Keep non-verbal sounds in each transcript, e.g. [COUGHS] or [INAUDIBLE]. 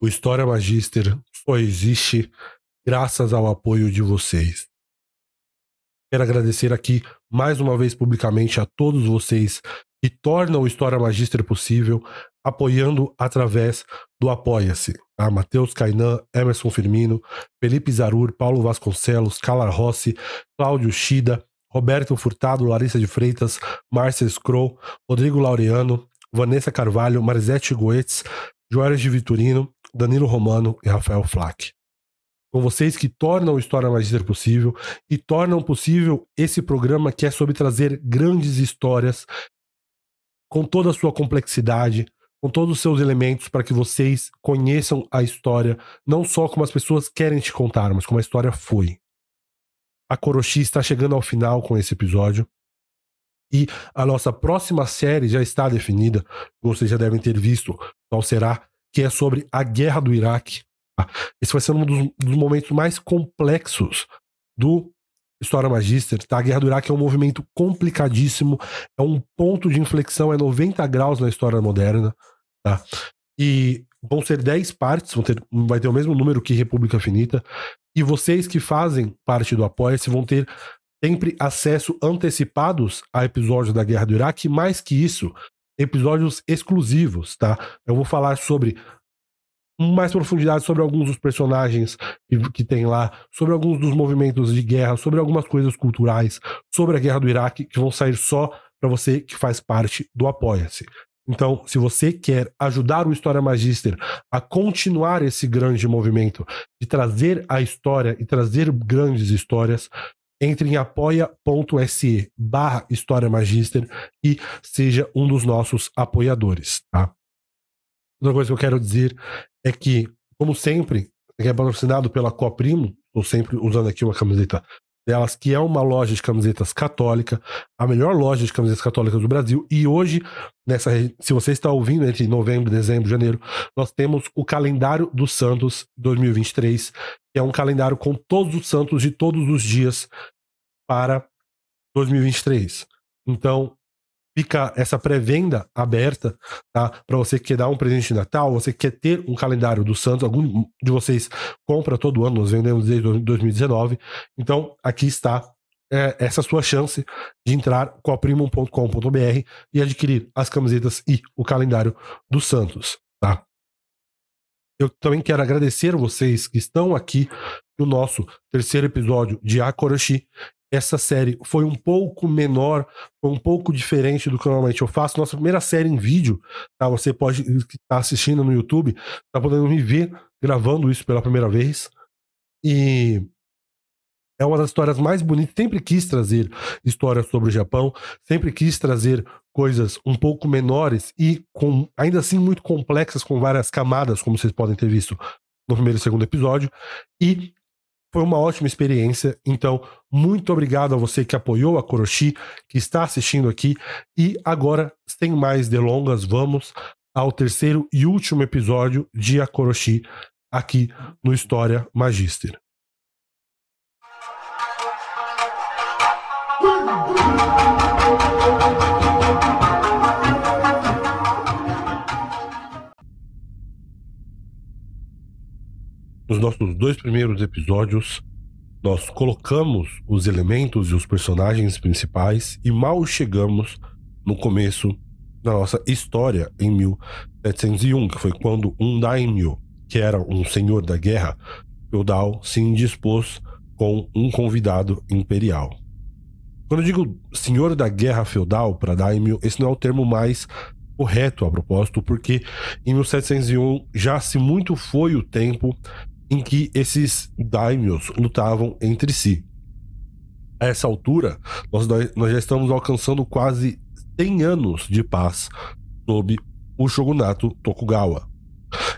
O História Magister só existe graças ao apoio de vocês. Quero agradecer aqui mais uma vez publicamente a todos vocês que tornam o História Magister possível, apoiando através do Apoia-se. Tá? Matheus Cainan, Emerson Firmino, Felipe Zarur, Paulo Vasconcelos, Calar Rossi, Cláudio Shida, Roberto Furtado, Larissa de Freitas, Márcia Scroll, Rodrigo Laureano, Vanessa Carvalho, Marisete Goetz, de Vitorino, Danilo Romano e Rafael Flack. Com vocês que tornam o História Magister possível e tornam possível esse programa que é sobre trazer grandes histórias com toda a sua complexidade, com todos os seus elementos para que vocês conheçam a história, não só como as pessoas querem te contar, mas como a história foi. A Koroshi está chegando ao final com esse episódio. E a nossa próxima série já está definida, vocês já devem ter visto qual será, que é sobre a guerra do Iraque. Tá? Esse vai ser um dos, dos momentos mais complexos do História Magister, tá? A Guerra do Iraque é um movimento complicadíssimo, é um ponto de inflexão, é 90 graus na história moderna, tá? E vão ser 10 partes, vão ter, vai ter o mesmo número que República Finita, e vocês que fazem parte do Apoia-se vão ter sempre acesso antecipados a episódios da Guerra do Iraque, mais que isso, episódios exclusivos, tá? Eu vou falar sobre mais profundidade sobre alguns dos personagens que, que tem lá, sobre alguns dos movimentos de guerra, sobre algumas coisas culturais, sobre a guerra do Iraque, que vão sair só para você que faz parte do Apoia-se. Então, se você quer ajudar o História Magister a continuar esse grande movimento de trazer a história e trazer grandes histórias, entre em apoia.se barra História Magister e seja um dos nossos apoiadores, tá? Outra coisa que eu quero dizer é que, como sempre, é patrocinado pela Coprimo, estou sempre usando aqui uma camiseta delas, que é uma loja de camisetas católica, a melhor loja de camisetas católicas do Brasil. E hoje, nessa, se você está ouvindo entre novembro, dezembro, janeiro, nós temos o calendário dos Santos 2023, que é um calendário com todos os santos de todos os dias para 2023. Então, fica essa pré-venda aberta, tá? Para você que quer dar um presente de Natal, você quer ter um calendário do Santos, algum de vocês compra todo ano, nós vendemos desde 2019. Então, aqui está é, essa sua chance de entrar com a primum.com.br e adquirir as camisetas e o calendário do Santos, tá? Eu também quero agradecer vocês que estão aqui no nosso terceiro episódio de Akoroshi essa série foi um pouco menor, foi um pouco diferente do que normalmente eu faço. Nossa primeira série em vídeo, tá? Você pode estar tá assistindo no YouTube, tá podendo me ver gravando isso pela primeira vez. E é uma das histórias mais bonitas. Sempre quis trazer histórias sobre o Japão, sempre quis trazer coisas um pouco menores e com ainda assim muito complexas, com várias camadas, como vocês podem ter visto no primeiro e segundo episódio. E foi uma ótima experiência. Então, muito obrigado a você que apoiou a Koroshi, que está assistindo aqui. E agora, sem mais delongas, vamos ao terceiro e último episódio de Akoroshi aqui no História Magister. [LAUGHS] Nos nossos dois primeiros episódios, nós colocamos os elementos e os personagens principais e mal chegamos no começo da nossa história em 1701, que foi quando um daimyo, que era um senhor da guerra feudal, se indispôs com um convidado imperial. Quando eu digo senhor da guerra feudal para daimyo, esse não é o termo mais correto a propósito, porque em 1701 já se muito foi o tempo em que esses daimyos lutavam entre si. A essa altura, nós, nós já estamos alcançando quase 100 anos de paz sob o shogunato Tokugawa.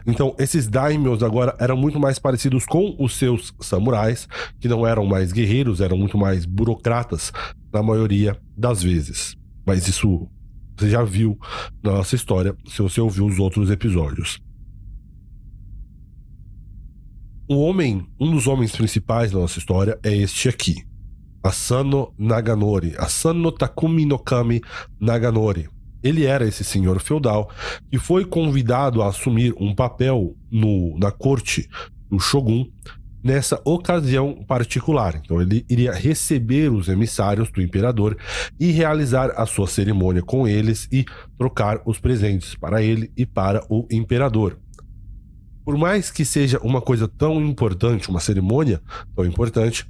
Então, esses daimyos agora eram muito mais parecidos com os seus samurais, que não eram mais guerreiros, eram muito mais burocratas na maioria das vezes. Mas isso você já viu na nossa história, se você ouviu os outros episódios. O homem, um dos homens principais da nossa história é este aqui. Asano Naganori. Asano Takumi no Kami Naganori. Ele era esse senhor feudal que foi convidado a assumir um papel no, na corte do Shogun nessa ocasião particular. Então ele iria receber os emissários do imperador e realizar a sua cerimônia com eles e trocar os presentes para ele e para o imperador. Por mais que seja uma coisa tão importante, uma cerimônia tão importante,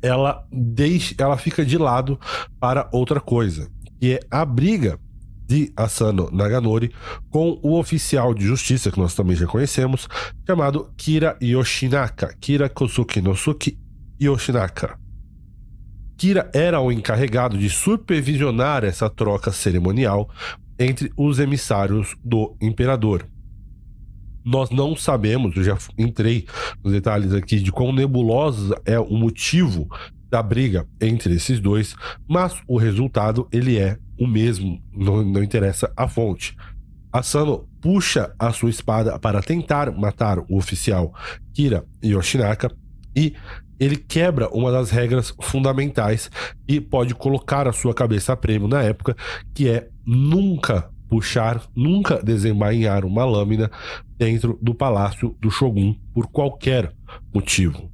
ela deixa, ela fica de lado para outra coisa, que é a briga de Asano Naganori com o oficial de justiça que nós também já conhecemos, chamado Kira Yoshinaka, Kira Kosuki Nosuke Yoshinaka. Kira era o encarregado de supervisionar essa troca cerimonial entre os emissários do imperador. Nós não sabemos, eu já entrei nos detalhes aqui de quão nebulosa é o motivo da briga entre esses dois, mas o resultado ele é o mesmo, não, não interessa a fonte. Asano puxa a sua espada para tentar matar o oficial Kira Yoshinaka e ele quebra uma das regras fundamentais e pode colocar a sua cabeça a prêmio na época, que é nunca puxar, nunca desembainhar uma lâmina dentro do palácio do Shogun por qualquer motivo.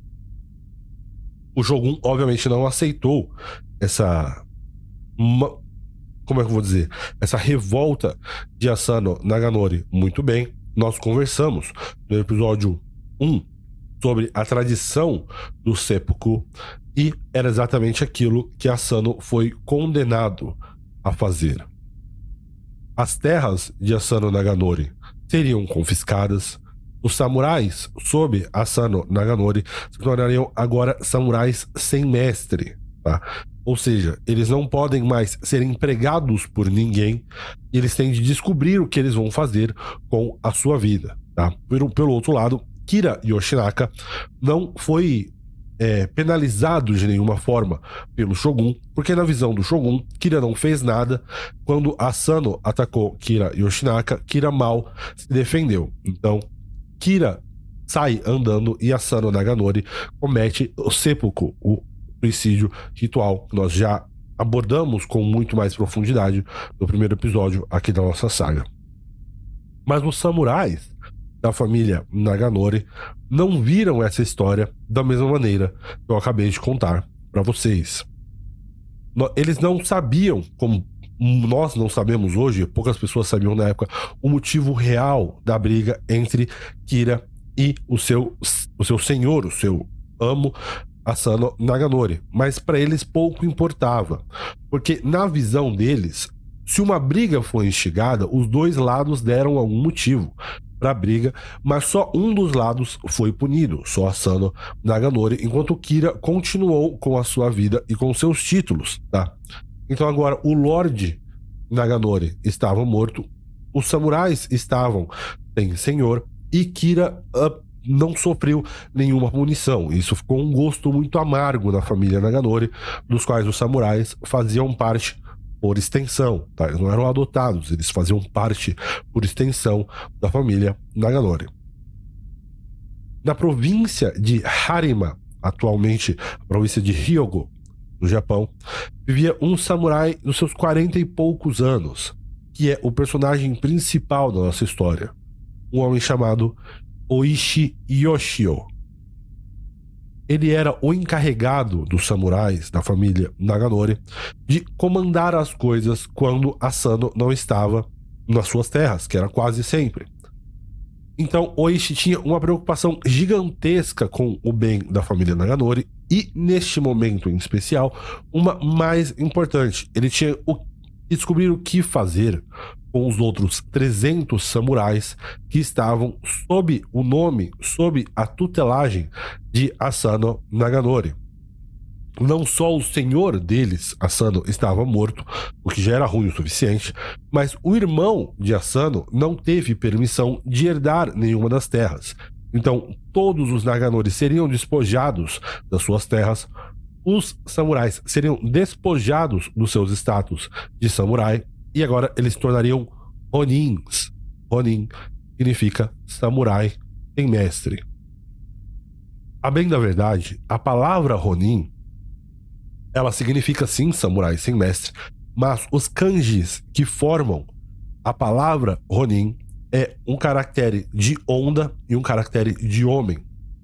O Shogun, obviamente, não aceitou essa. Uma, como é que eu vou dizer? Essa revolta de Asano Naganori. Muito bem, nós conversamos no episódio 1 sobre a tradição do seppuku e era exatamente aquilo que Asano foi condenado a fazer. As terras de Asano Naganori seriam confiscadas. Os samurais, sob Asano Naganori, se tornariam agora samurais sem mestre. Tá? Ou seja, eles não podem mais ser empregados por ninguém, eles têm de descobrir o que eles vão fazer com a sua vida. Tá? Pelo, pelo outro lado, Kira Yoshinaka não foi é, penalizado de nenhuma forma pelo Shogun, porque na visão do Shogun, Kira não fez nada. Quando Asano atacou Kira Yoshinaka, Kira mal se defendeu. Então, Kira sai andando e Asano Naganori comete o seppuku, o suicídio ritual que nós já abordamos com muito mais profundidade no primeiro episódio aqui da nossa saga. Mas os samurais da família Naganori não viram essa história da mesma maneira que eu acabei de contar para vocês. Eles não sabiam, como nós não sabemos hoje, poucas pessoas sabiam na época, o motivo real da briga entre Kira e o seu, o seu senhor, o seu amo, Asano Naganori. Mas para eles pouco importava, porque na visão deles, se uma briga foi instigada, os dois lados deram algum motivo para a briga, mas só um dos lados foi punido, só Asano Naganori, enquanto Kira continuou com a sua vida e com seus títulos, tá? Então agora o Lorde Naganori estava morto, os samurais estavam sem senhor e Kira uh, não sofreu nenhuma punição. Isso ficou um gosto muito amargo na família Naganori, dos quais os samurais faziam parte por extensão, tá? Eles não eram adotados, eles faziam parte por extensão da família Naganori. Na província de Harima, atualmente província de Hyogo, no Japão, vivia um samurai dos seus quarenta e poucos anos, que é o personagem principal da nossa história. Um homem chamado Oishi Yoshio ele era o encarregado dos samurais da família Naganori de comandar as coisas quando Asano não estava nas suas terras, que era quase sempre. Então, Oishi tinha uma preocupação gigantesca com o bem da família Naganori e, neste momento em especial, uma mais importante. Ele tinha o descobrir o que fazer com os outros 300 samurais que estavam sob o nome, sob a tutelagem de Asano Naganori. Não só o senhor deles, Asano, estava morto, o que já era ruim o suficiente, mas o irmão de Asano não teve permissão de herdar nenhuma das terras. Então, todos os Naganori seriam despojados das suas terras, os samurais seriam despojados dos seus status de samurai e agora eles se tornariam Ronins. Ronin significa samurai sem mestre. A bem da verdade, a palavra Ronin ela significa sim samurai sem mestre, mas os kanjis que formam a palavra Ronin é um caractere de onda e um caractere de homem.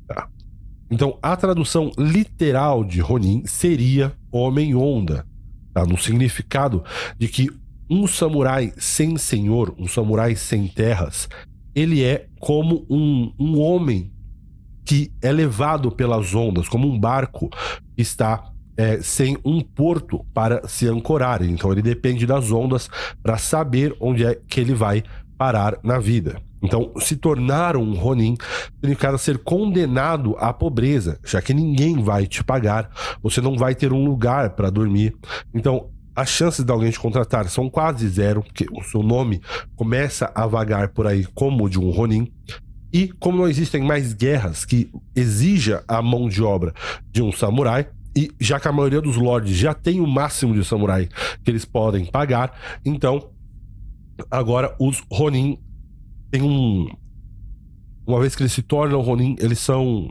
Tá? Então, a tradução literal de Ronin seria homem-onda, tá? no significado de que um samurai sem senhor, um samurai sem terras, ele é como um, um homem que é levado pelas ondas, como um barco que está é, sem um porto para se ancorar. Então ele depende das ondas para saber onde é que ele vai parar na vida. Então, se tornar um Ronin significa ser condenado à pobreza, já que ninguém vai te pagar, você não vai ter um lugar para dormir. Então, as chances de alguém te contratar são quase zero, porque o seu nome começa a vagar por aí como de um Ronin. E como não existem mais guerras que exija a mão de obra de um samurai, e já que a maioria dos lords já tem o máximo de samurai que eles podem pagar, então agora os Ronin têm um. Uma vez que eles se tornam Ronin, eles são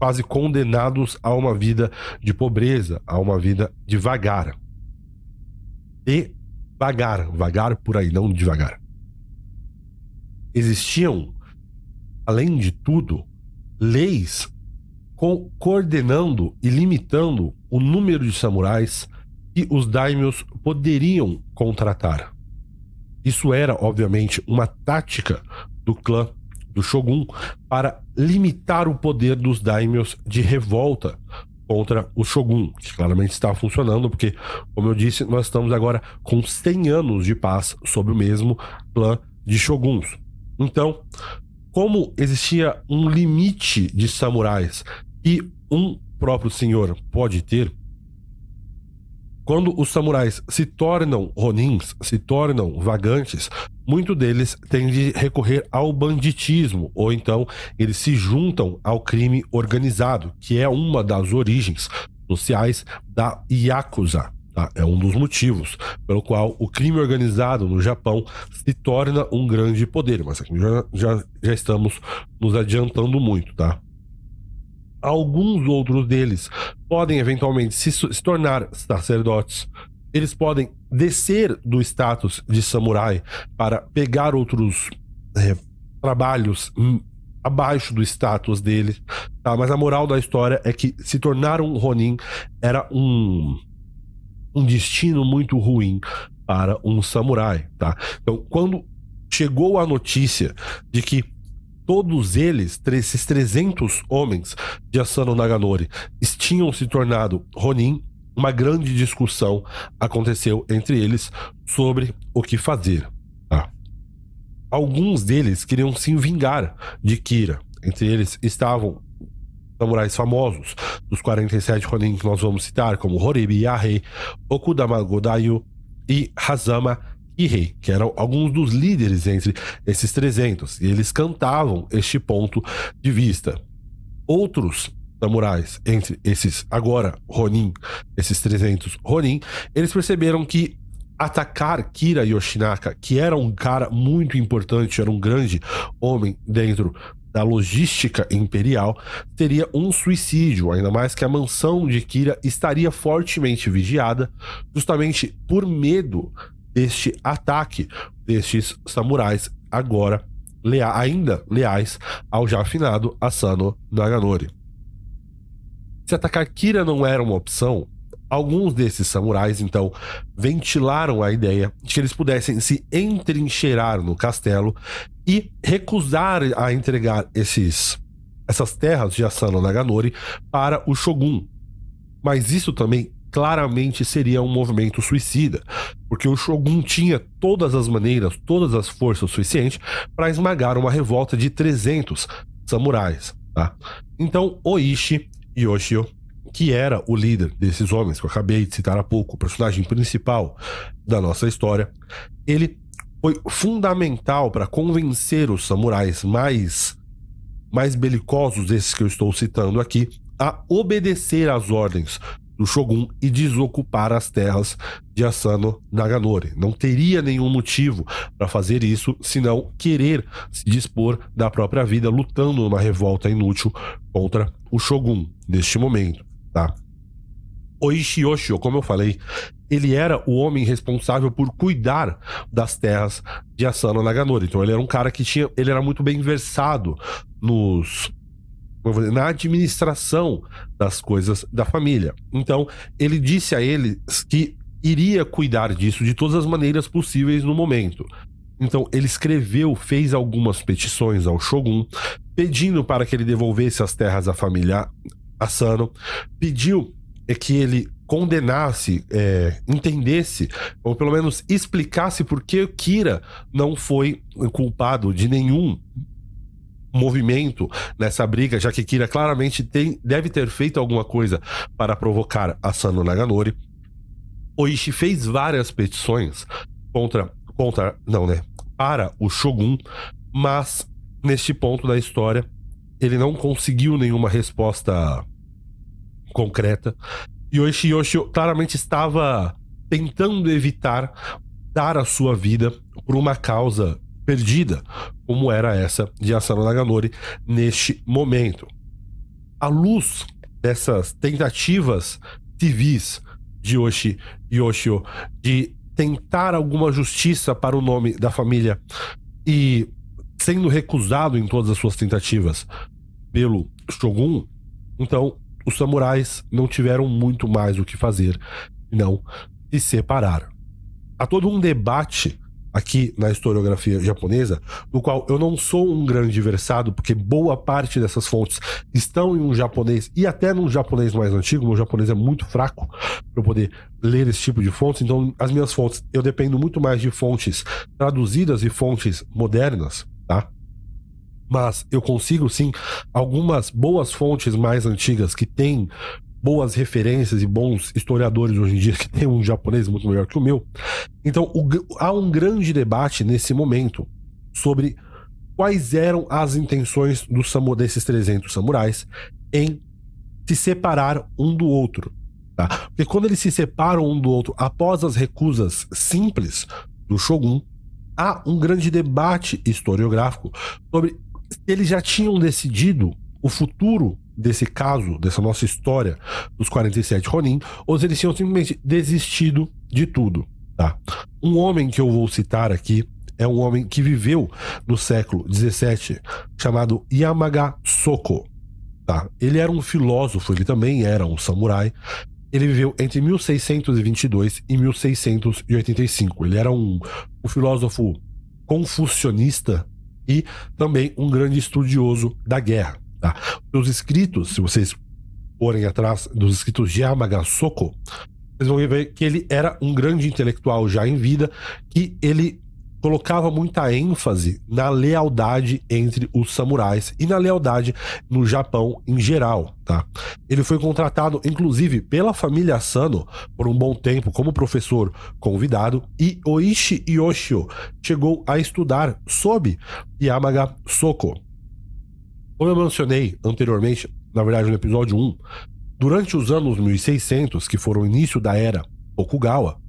quase condenados a uma vida de pobreza, a uma vida devagar. Devagar, vagar por aí, não devagar. Existiam, além de tudo, leis co coordenando e limitando o número de samurais que os daimyos poderiam contratar. Isso era, obviamente, uma tática do clã do Shogun para limitar o poder dos daimyos de revolta contra o Shogun, que claramente estava funcionando, porque, como eu disse, nós estamos agora com 100 anos de paz sob o mesmo clã de Shoguns. Então, como existia um limite de samurais e um próprio senhor pode ter, quando os samurais se tornam ronins, se tornam vagantes, muito deles têm de recorrer ao banditismo, ou então eles se juntam ao crime organizado, que é uma das origens sociais da Yakuza. Tá? É um dos motivos pelo qual o crime organizado no Japão se torna um grande poder. Mas aqui já, já, já estamos nos adiantando muito, tá? Alguns outros deles podem eventualmente se, se tornar sacerdotes. Eles podem descer do status de samurai para pegar outros é, trabalhos abaixo do status dele, tá? Mas a moral da história é que se tornar um Ronin era um, um destino muito ruim para um samurai, tá? Então, quando chegou a notícia de que todos eles, esses 300 homens de Asano Naganori, tinham se tornado Ronin, uma grande discussão aconteceu entre eles sobre o que fazer. Tá? Alguns deles queriam se vingar de Kira. Entre eles estavam samurais famosos dos 47 Ronin que nós vamos citar, como Horibi Yahei, Okudama Godayu e Hazama Kihei, que eram alguns dos líderes entre esses 300, e eles cantavam este ponto de vista. Outros samurais, entre esses agora Ronin, esses 300 Ronin, eles perceberam que atacar Kira Yoshinaka, que era um cara muito importante, era um grande homem dentro da logística imperial, seria um suicídio, ainda mais que a mansão de Kira estaria fortemente vigiada, justamente por medo deste ataque destes samurais, agora lea ainda leais ao já afinado Asano Naganori. Se atacar Kira não era uma opção, alguns desses samurais então ventilaram a ideia de que eles pudessem se entrincheirar no castelo e recusar a entregar esses essas terras de Asano Naganori para o shogun. Mas isso também claramente seria um movimento suicida, porque o Shogun tinha todas as maneiras, todas as forças suficientes para esmagar uma revolta de 300 samurais. Tá? Então, Oishi Yoshio, que era o líder desses homens que eu acabei de citar há pouco, o personagem principal da nossa história, ele foi fundamental para convencer os samurais mais mais belicosos, esses que eu estou citando aqui, a obedecer às ordens do Shogun e desocupar as terras de Asano Naganori. Não teria nenhum motivo para fazer isso senão querer se dispor da própria vida lutando numa revolta inútil contra o Shogun neste momento, tá? Oishi Yoshio, como eu falei, ele era o homem responsável por cuidar das terras de Asano Naganori. Então ele era um cara que tinha, ele era muito bem versado nos na administração das coisas da família. Então, ele disse a eles que iria cuidar disso de todas as maneiras possíveis no momento. Então, ele escreveu, fez algumas petições ao Shogun, pedindo para que ele devolvesse as terras à família Asano, pediu que ele condenasse, é, entendesse, ou pelo menos explicasse por que Kira não foi culpado de nenhum movimento nessa briga, já que Kira claramente tem, deve ter feito alguma coisa para provocar Asano Naganori. Oishi fez várias petições contra, contra, não, né, para o Shogun, mas neste ponto da história ele não conseguiu nenhuma resposta concreta. E Oishi Yoshi claramente estava tentando evitar dar a sua vida por uma causa perdida, como era essa de Asano Naganori neste momento. À luz dessas tentativas civis de Yoshi Yoshio de tentar alguma justiça para o nome da família e sendo recusado em todas as suas tentativas pelo Shogun, então os samurais não tiveram muito mais o que fazer, não se separar. Há todo um debate aqui na historiografia japonesa, no qual eu não sou um grande versado, porque boa parte dessas fontes estão em um japonês e até num japonês mais antigo. Meu japonês é muito fraco para poder ler esse tipo de fontes, então as minhas fontes eu dependo muito mais de fontes traduzidas e fontes modernas, tá? Mas eu consigo sim algumas boas fontes mais antigas que têm boas referências e bons historiadores hoje em dia, que tem um japonês muito melhor que o meu. Então, o, há um grande debate nesse momento sobre quais eram as intenções do desses 300 samurais em se separar um do outro. Tá? Porque quando eles se separam um do outro após as recusas simples do Shogun, há um grande debate historiográfico sobre se eles já tinham decidido o futuro desse caso, dessa nossa história dos 47 Ronin, ou se eles tinham simplesmente desistido de tudo. Tá? Um homem que eu vou citar aqui é um homem que viveu no século 17, chamado Yamaga Soko. Tá? Ele era um filósofo, ele também era um samurai. Ele viveu entre 1622 e 1685. Ele era um, um filósofo confucionista e também um grande estudioso da guerra. Tá? Os escritos, se vocês forem atrás dos escritos de Yamagasoko, vocês vão ver que ele era um grande intelectual já em vida, que ele colocava muita ênfase na lealdade entre os samurais e na lealdade no Japão em geral, tá? Ele foi contratado, inclusive, pela família Asano por um bom tempo como professor convidado e Oishi Yoshio chegou a estudar sob Yamaga Soko. Como eu mencionei anteriormente, na verdade no episódio 1, durante os anos 1600, que foram o início da era Tokugawa,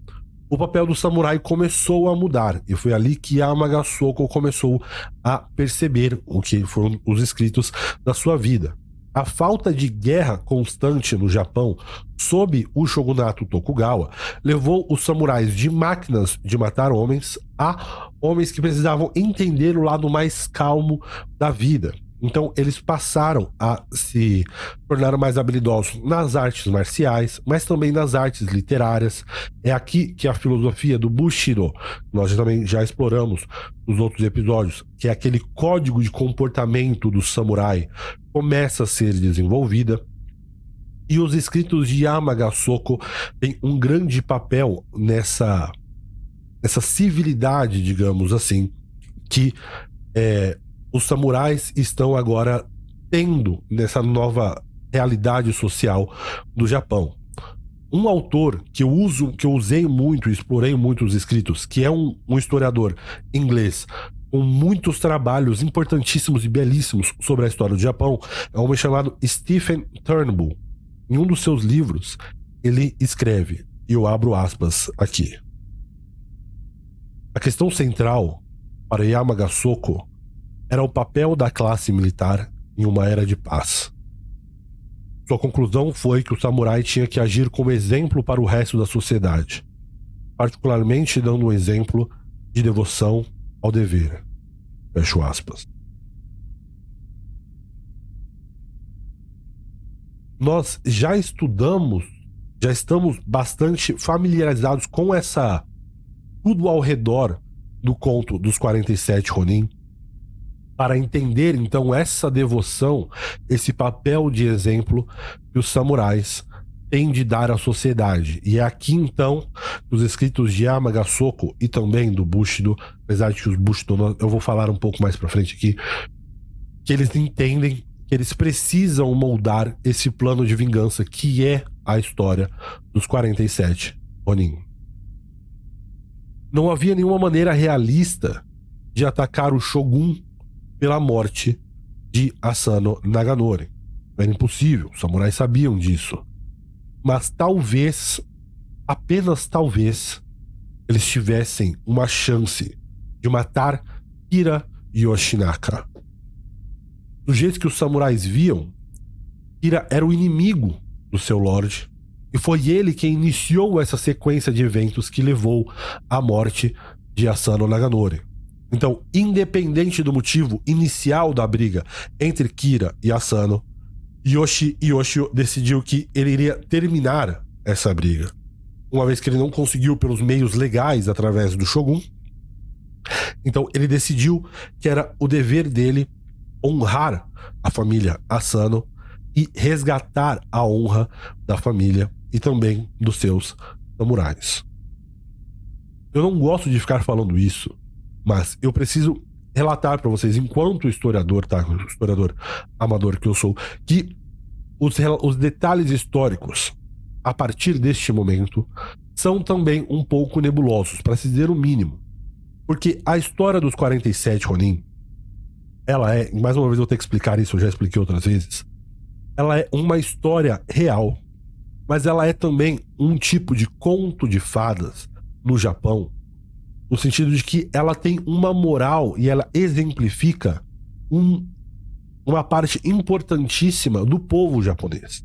o papel do samurai começou a mudar e foi ali que Yamaga Soko começou a perceber o que foram os escritos da sua vida. A falta de guerra constante no Japão sob o shogunato Tokugawa levou os samurais de máquinas de matar homens a homens que precisavam entender o lado mais calmo da vida. Então, eles passaram a se tornar mais habilidosos nas artes marciais, mas também nas artes literárias. É aqui que a filosofia do Bushido, nós também já exploramos nos outros episódios, que é aquele código de comportamento do samurai, começa a ser desenvolvida. E os escritos de Yamagasoko têm um grande papel nessa, nessa civilidade, digamos assim, que é, os samurais estão agora tendo nessa nova realidade social do Japão. Um autor que eu uso, que eu usei muito, explorei muito os escritos, que é um, um historiador inglês com muitos trabalhos importantíssimos e belíssimos sobre a história do Japão, é um homem chamado Stephen Turnbull. Em um dos seus livros, ele escreve, e eu abro aspas aqui. A questão central para Yamagasoko era o papel da classe militar em uma era de paz. Sua conclusão foi que o samurai tinha que agir como exemplo para o resto da sociedade. particularmente dando um exemplo de devoção ao dever. Fecho aspas. Nós já estudamos, já estamos bastante familiarizados com essa tudo ao redor do conto dos 47 Ronin para entender então essa devoção, esse papel de exemplo que os samurais têm de dar à sociedade. E é aqui então os escritos de Yamagasoko e também do Bushido, apesar de que os Bushido eu vou falar um pouco mais para frente aqui, que eles entendem que eles precisam moldar esse plano de vingança que é a história dos 47 Ronin. Não havia nenhuma maneira realista de atacar o Shogun pela morte de Asano Naganori. Era impossível, os samurais sabiam disso. Mas talvez, apenas talvez, eles tivessem uma chance de matar Kira Yoshinaka. Do jeito que os samurais viam, Kira era o inimigo do seu lord, e foi ele quem iniciou essa sequência de eventos que levou à morte de Asano Naganori. Então, independente do motivo inicial da briga entre Kira e Asano, Yoshi Yoshio decidiu que ele iria terminar essa briga. Uma vez que ele não conseguiu pelos meios legais através do Shogun, então ele decidiu que era o dever dele honrar a família Asano e resgatar a honra da família e também dos seus samurais. Eu não gosto de ficar falando isso, mas eu preciso relatar para vocês, enquanto historiador, tá? Historiador amador que eu sou, que os, os detalhes históricos, a partir deste momento, são também um pouco nebulosos, para se dizer o mínimo. Porque a história dos 47 Ronin, ela é, mais uma vez eu vou ter que explicar isso, eu já expliquei outras vezes. Ela é uma história real, mas ela é também um tipo de conto de fadas no Japão no sentido de que ela tem uma moral e ela exemplifica um, uma parte importantíssima do povo japonês.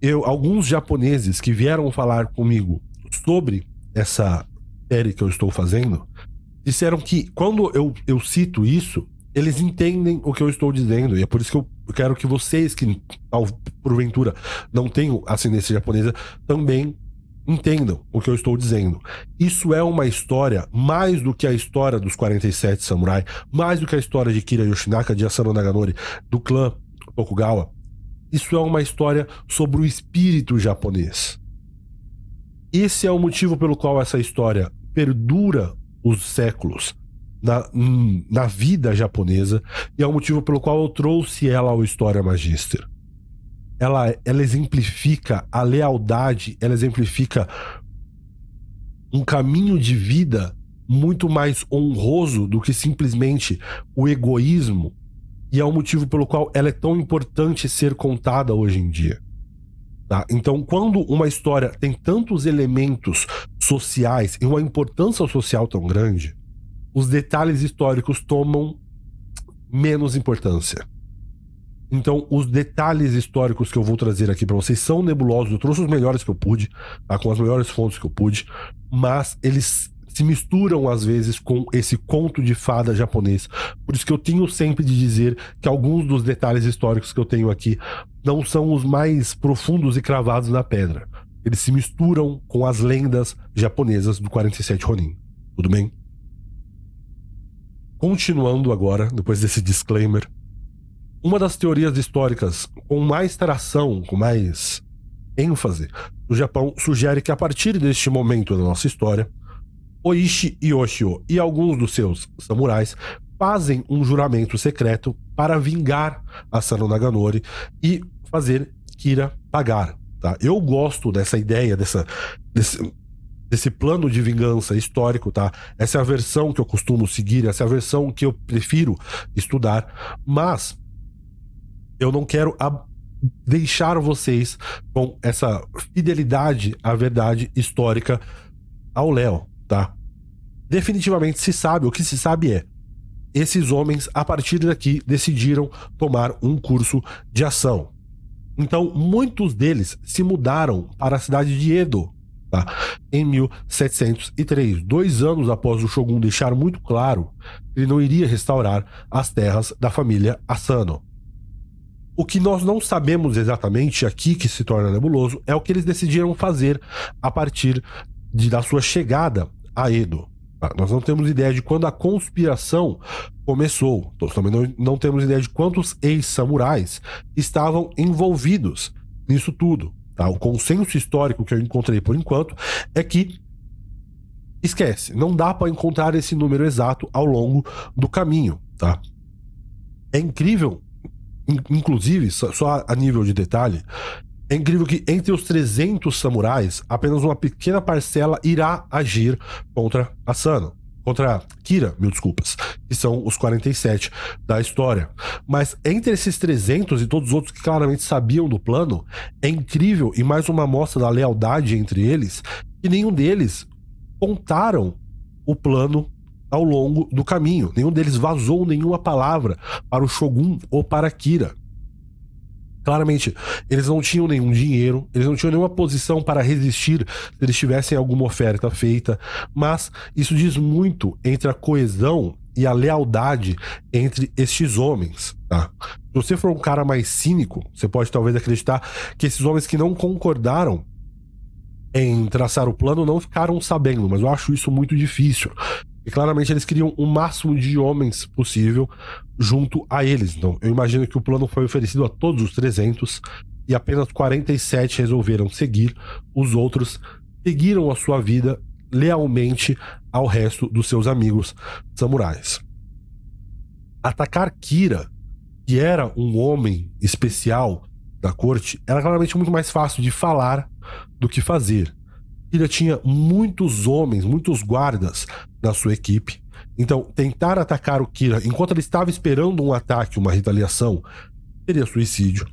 Eu, alguns japoneses que vieram falar comigo sobre essa série que eu estou fazendo disseram que quando eu, eu cito isso, eles entendem o que eu estou dizendo. E é por isso que eu quero que vocês, que porventura não tenham ascendência japonesa, também entendam o que eu estou dizendo. Isso é uma história mais do que a história dos 47 samurai, mais do que a história de Kira Yoshinaka, de Asano Naganori, do clã Tokugawa. Isso é uma história sobre o espírito japonês. Esse é o motivo pelo qual essa história perdura os séculos na, na vida japonesa e é o motivo pelo qual eu trouxe ela ao História Magister ela, ela exemplifica a lealdade, ela exemplifica um caminho de vida muito mais honroso do que simplesmente o egoísmo. E é o motivo pelo qual ela é tão importante ser contada hoje em dia. Tá? Então, quando uma história tem tantos elementos sociais e uma importância social tão grande, os detalhes históricos tomam menos importância. Então, os detalhes históricos que eu vou trazer aqui para vocês são nebulosos. Eu trouxe os melhores que eu pude, tá? com as melhores fontes que eu pude, mas eles se misturam às vezes com esse conto de fada japonês. Por isso que eu tenho sempre de dizer que alguns dos detalhes históricos que eu tenho aqui não são os mais profundos e cravados na pedra. Eles se misturam com as lendas japonesas do 47 Ronin. Tudo bem? Continuando agora, depois desse disclaimer, uma das teorias históricas com mais tração, com mais ênfase do Japão sugere que a partir deste momento da nossa história, Oishi Yoshio e alguns dos seus samurais fazem um juramento secreto para vingar Asano Naganori e fazer Kira pagar. Tá? Eu gosto dessa ideia, dessa, desse, desse plano de vingança histórico, tá? Essa é a versão que eu costumo seguir, essa é a versão que eu prefiro estudar, mas eu não quero deixar vocês com essa fidelidade à verdade histórica ao Léo, tá? Definitivamente se sabe, o que se sabe é esses homens, a partir daqui, decidiram tomar um curso de ação. Então, muitos deles se mudaram para a cidade de Edo, tá? em 1703, dois anos após o Shogun deixar muito claro que ele não iria restaurar as terras da família Asano. O que nós não sabemos exatamente aqui, que se torna nebuloso, é o que eles decidiram fazer a partir de, da sua chegada a Edo. Tá? Nós não temos ideia de quando a conspiração começou. Nós também não, não temos ideia de quantos ex-samurais estavam envolvidos nisso tudo. Tá? O consenso histórico que eu encontrei por enquanto é que esquece, não dá para encontrar esse número exato ao longo do caminho, tá? É incrível, inclusive, só a nível de detalhe, é incrível que entre os 300 samurais, apenas uma pequena parcela irá agir contra Asano contra Kira, mil desculpas, que são os 47 da história. Mas entre esses 300 e todos os outros que claramente sabiam do plano, é incrível e mais uma amostra da lealdade entre eles, que nenhum deles contaram o plano ao longo do caminho. Nenhum deles vazou nenhuma palavra para o Shogun ou para Kira. Claramente, eles não tinham nenhum dinheiro, eles não tinham nenhuma posição para resistir se eles tivessem alguma oferta feita, mas isso diz muito entre a coesão e a lealdade entre estes homens. Tá? Se você for um cara mais cínico, você pode talvez acreditar que esses homens que não concordaram em traçar o plano não ficaram sabendo, mas eu acho isso muito difícil. E claramente eles queriam o máximo de homens possível junto a eles. Então, eu imagino que o plano foi oferecido a todos os 300 e apenas 47 resolveram seguir. Os outros seguiram a sua vida lealmente ao resto dos seus amigos samurais. Atacar Kira, que era um homem especial da corte, era claramente muito mais fácil de falar do que fazer. Kira tinha muitos homens, muitos guardas na sua equipe. Então, tentar atacar o Kira enquanto ele estava esperando um ataque, uma retaliação, seria suicídio.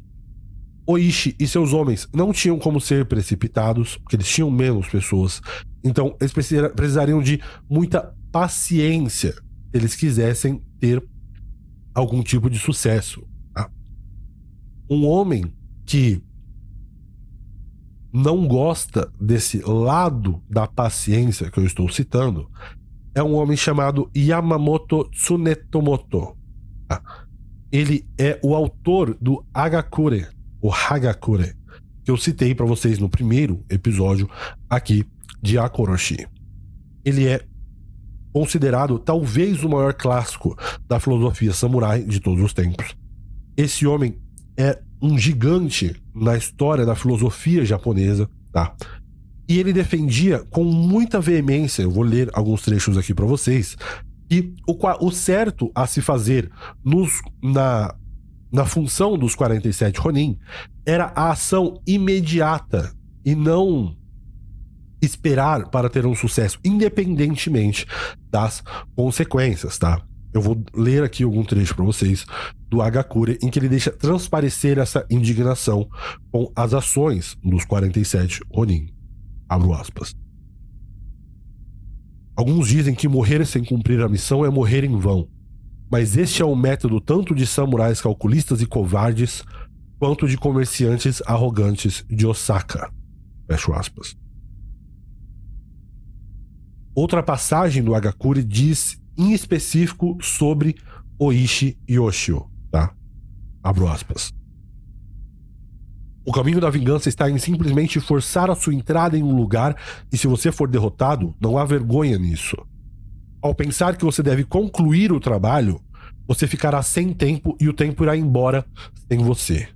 Oishi e seus homens não tinham como ser precipitados, porque eles tinham menos pessoas. Então, eles precisariam de muita paciência se eles quisessem ter algum tipo de sucesso. Tá? Um homem que não gosta desse lado da paciência que eu estou citando é um homem chamado Yamamoto Tsunetomoto. Ah, ele é o autor do Hagakure, o Hagakure, que eu citei para vocês no primeiro episódio aqui de Akoroshi. Ele é considerado talvez o maior clássico da filosofia samurai de todos os tempos. Esse homem é um gigante na história da filosofia japonesa, tá? E ele defendia com muita veemência, eu vou ler alguns trechos aqui para vocês, que o, o, certo a se fazer nos, na, na função dos 47 Ronin era a ação imediata e não esperar para ter um sucesso, independentemente das consequências, tá? Eu vou ler aqui algum trecho para vocês do Hagakure, em que ele deixa transparecer essa indignação com as ações dos 47 Ronin. Abro aspas. Alguns dizem que morrer sem cumprir a missão é morrer em vão. Mas este é o método tanto de samurais calculistas e covardes, quanto de comerciantes arrogantes de Osaka. Fecho aspas. Outra passagem do Hagakure diz em específico sobre Oishi Yoshio, tá? Abro aspas. O caminho da vingança está em simplesmente forçar a sua entrada em um lugar e se você for derrotado, não há vergonha nisso. Ao pensar que você deve concluir o trabalho, você ficará sem tempo e o tempo irá embora sem você.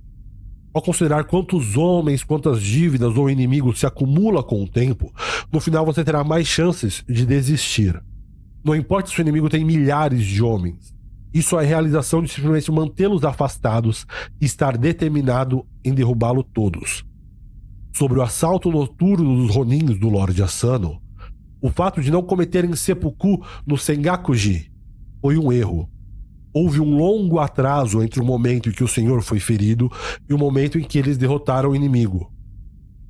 Ao considerar quantos homens, quantas dívidas ou inimigos se acumula com o tempo, no final você terá mais chances de desistir. Não importa se o inimigo tem milhares de homens. Isso é realização de simplesmente mantê-los afastados e estar determinado em derrubá-lo todos. Sobre o assalto noturno dos Ronins do Lorde Asano, o fato de não cometerem seppuku no Sengakuji foi um erro. Houve um longo atraso entre o momento em que o senhor foi ferido e o momento em que eles derrotaram o inimigo.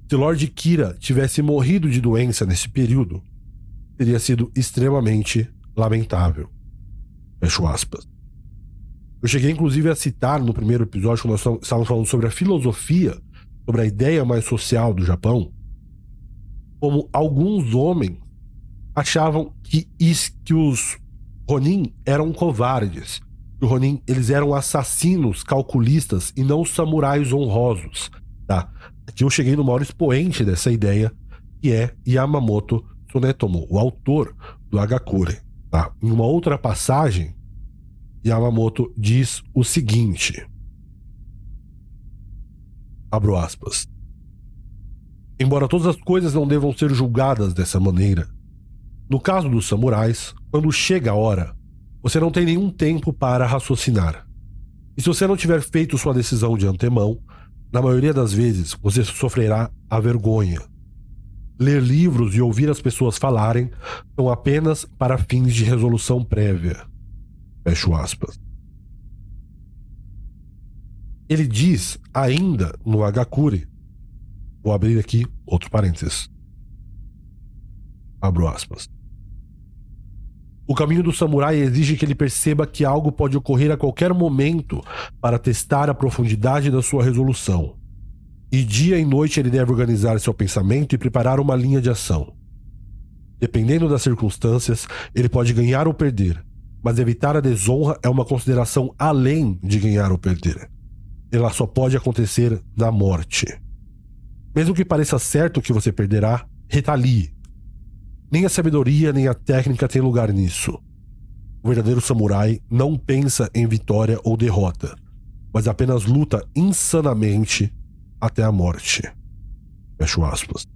Se Lord Kira tivesse morrido de doença nesse período, teria sido extremamente lamentável. Fecho aspas. Eu cheguei inclusive a citar no primeiro episódio, quando nós estávamos falando sobre a filosofia, sobre a ideia mais social do Japão, como alguns homens achavam que, que os Ronin eram covardes. Que os Ronin eles eram assassinos calculistas e não samurais honrosos. Tá? Aqui eu cheguei no maior expoente dessa ideia, que é Yamamoto Tsunetomo, o autor do Hagakure. Tá? Em uma outra passagem, Yamamoto diz o seguinte: abro aspas. Embora todas as coisas não devam ser julgadas dessa maneira, no caso dos samurais, quando chega a hora, você não tem nenhum tempo para raciocinar. E se você não tiver feito sua decisão de antemão, na maioria das vezes você sofrerá a vergonha. Ler livros e ouvir as pessoas falarem são apenas para fins de resolução prévia. Fecho aspas. Ele diz ainda no Hagakure, vou abrir aqui outro parênteses. Abro aspas. O caminho do samurai exige que ele perceba que algo pode ocorrer a qualquer momento para testar a profundidade da sua resolução. E dia e noite ele deve organizar seu pensamento e preparar uma linha de ação. Dependendo das circunstâncias, ele pode ganhar ou perder, mas evitar a desonra é uma consideração além de ganhar ou perder. Ela só pode acontecer na morte. Mesmo que pareça certo que você perderá, retalie. Nem a sabedoria nem a técnica têm lugar nisso. O verdadeiro samurai não pensa em vitória ou derrota, mas apenas luta insanamente até a morte. Fecho aspas.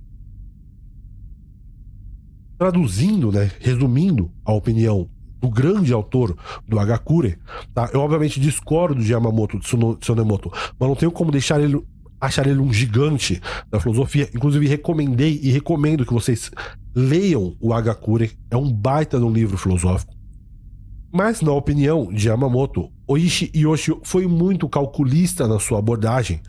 Traduzindo, né, resumindo a opinião do grande autor do Hagakure, tá? Eu obviamente discordo de Yamamoto Tsunemoto, mas não tenho como deixar ele achar ele um gigante da filosofia. Inclusive recomendei e recomendo que vocês leiam o Hagakure, é um baita de um livro filosófico. Mas na opinião de Yamamoto, Oishi Yoshio foi muito calculista na sua abordagem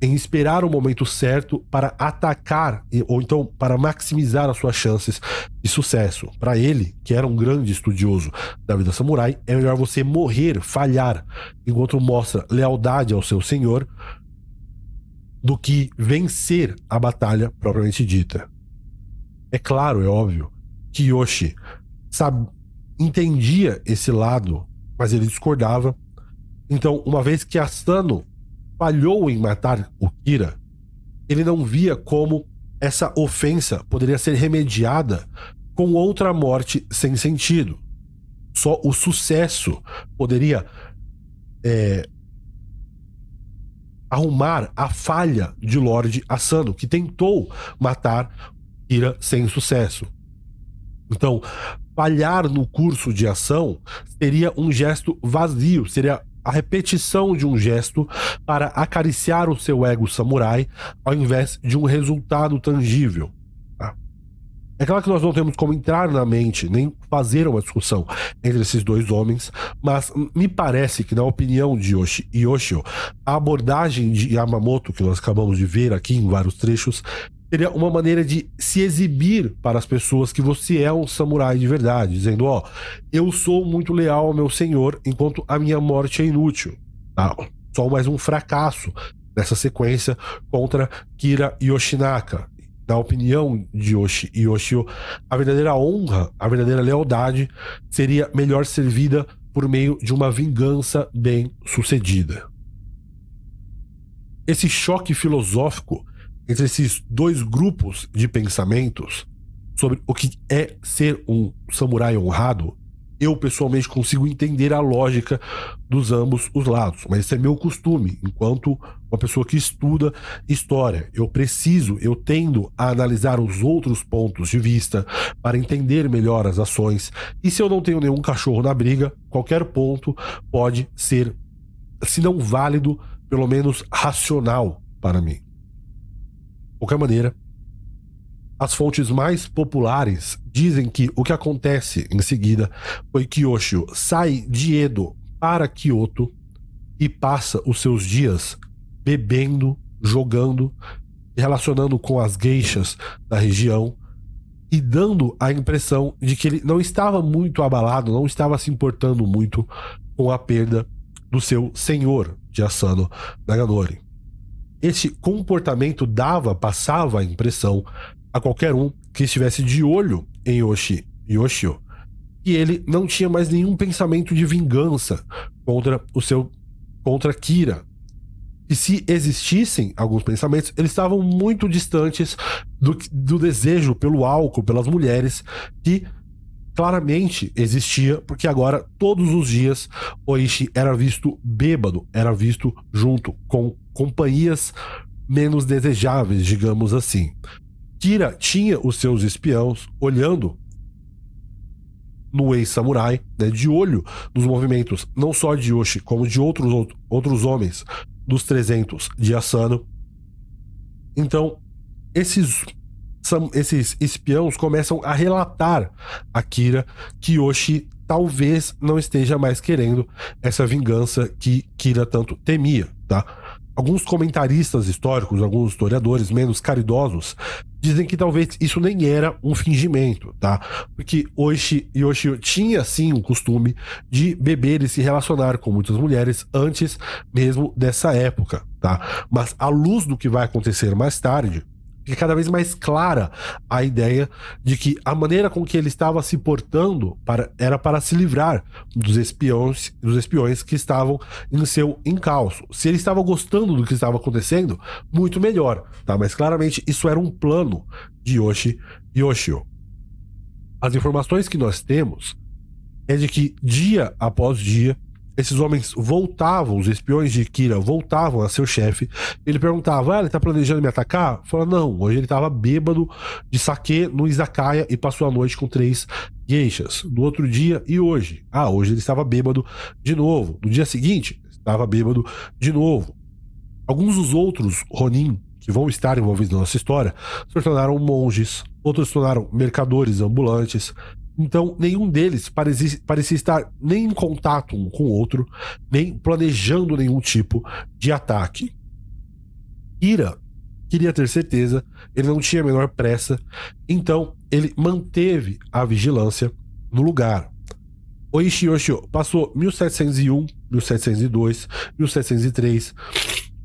em esperar o momento certo para atacar ou então para maximizar as suas chances de sucesso. Para ele, que era um grande estudioso da vida samurai, é melhor você morrer, falhar, enquanto mostra lealdade ao seu senhor, do que vencer a batalha propriamente dita. É claro, é óbvio, que Yoshi sabe, entendia esse lado, mas ele discordava. Então, uma vez que Asano falhou em matar o Kira, ele não via como essa ofensa poderia ser remediada com outra morte sem sentido. Só o sucesso poderia é, arrumar a falha de Lord Asano, que tentou matar Kira sem sucesso. Então, falhar no curso de ação seria um gesto vazio, seria a repetição de um gesto para acariciar o seu ego samurai ao invés de um resultado tangível. Tá? É claro que nós não temos como entrar na mente nem fazer uma discussão entre esses dois homens, mas me parece que, na opinião de Yoshi, Yoshio, a abordagem de Yamamoto, que nós acabamos de ver aqui em vários trechos, seria uma maneira de se exibir para as pessoas que você é um samurai de verdade, dizendo: Ó, eu sou muito leal ao meu senhor, enquanto a minha morte é inútil. Tá? Só mais um fracasso nessa sequência contra Kira Yoshinaka. Na opinião de Yoshi Yoshio, a verdadeira honra, a verdadeira lealdade seria melhor servida por meio de uma vingança bem sucedida. Esse choque filosófico entre esses dois grupos de pensamentos sobre o que é ser um samurai honrado, eu pessoalmente consigo entender a lógica dos ambos os lados, mas esse é meu costume, enquanto uma pessoa que estuda história. Eu preciso, eu tendo a analisar os outros pontos de vista para entender melhor as ações. E se eu não tenho nenhum cachorro na briga, qualquer ponto pode ser, se não válido, pelo menos racional para mim qualquer maneira, as fontes mais populares dizem que o que acontece em seguida foi que Yoshio sai de Edo para Kyoto e passa os seus dias bebendo, jogando, relacionando com as geixas da região e dando a impressão de que ele não estava muito abalado, não estava se importando muito com a perda do seu senhor de Asano Naganori. Esse comportamento dava, passava a impressão a qualquer um que estivesse de olho em Yoshi Yoshio e ele não tinha mais nenhum pensamento de vingança contra o seu contra Kira. E se existissem alguns pensamentos, eles estavam muito distantes do, do desejo pelo álcool, pelas mulheres, que claramente existia, porque agora, todos os dias, Oishi era visto bêbado, era visto junto com companhias menos desejáveis, digamos assim. Kira tinha os seus espiãos olhando no ex-samurai, né, de olho nos movimentos não só de Yoshi, como de outros, outros homens dos 300 de Asano. Então, esses, esses espiãos começam a relatar a Kira que Yoshi talvez não esteja mais querendo essa vingança que Kira tanto temia, tá? Alguns comentaristas históricos, alguns historiadores menos caridosos, dizem que talvez isso nem era um fingimento, tá? Porque Oishi Yoshi tinha sim o costume de beber e se relacionar com muitas mulheres antes mesmo dessa época, tá? Mas à luz do que vai acontecer mais tarde, fica cada vez mais clara a ideia de que a maneira com que ele estava se portando para, era para se livrar dos espiões, dos espiões que estavam em seu encalço. Se ele estava gostando do que estava acontecendo, muito melhor, tá? Mas claramente isso era um plano de Yoshi Yoshio. As informações que nós temos é de que dia após dia esses homens voltavam, os espiões de Kira voltavam a seu chefe. Ele perguntava: ah, ele tá planejando me atacar? Fala, não, hoje ele tava bêbado de saque no izakaya e passou a noite com três geishas. No outro dia e hoje. Ah, hoje ele estava bêbado de novo. No dia seguinte, estava bêbado de novo. Alguns dos outros Ronin que vão estar envolvidos na nossa história se tornaram monges, outros se tornaram mercadores ambulantes, então, nenhum deles parecia, parecia estar nem em contato um com o outro, nem planejando nenhum tipo de ataque. Ira queria ter certeza, ele não tinha a menor pressa, então ele manteve a vigilância no lugar. Oishi Yoshio passou 1701, 1702, 1703,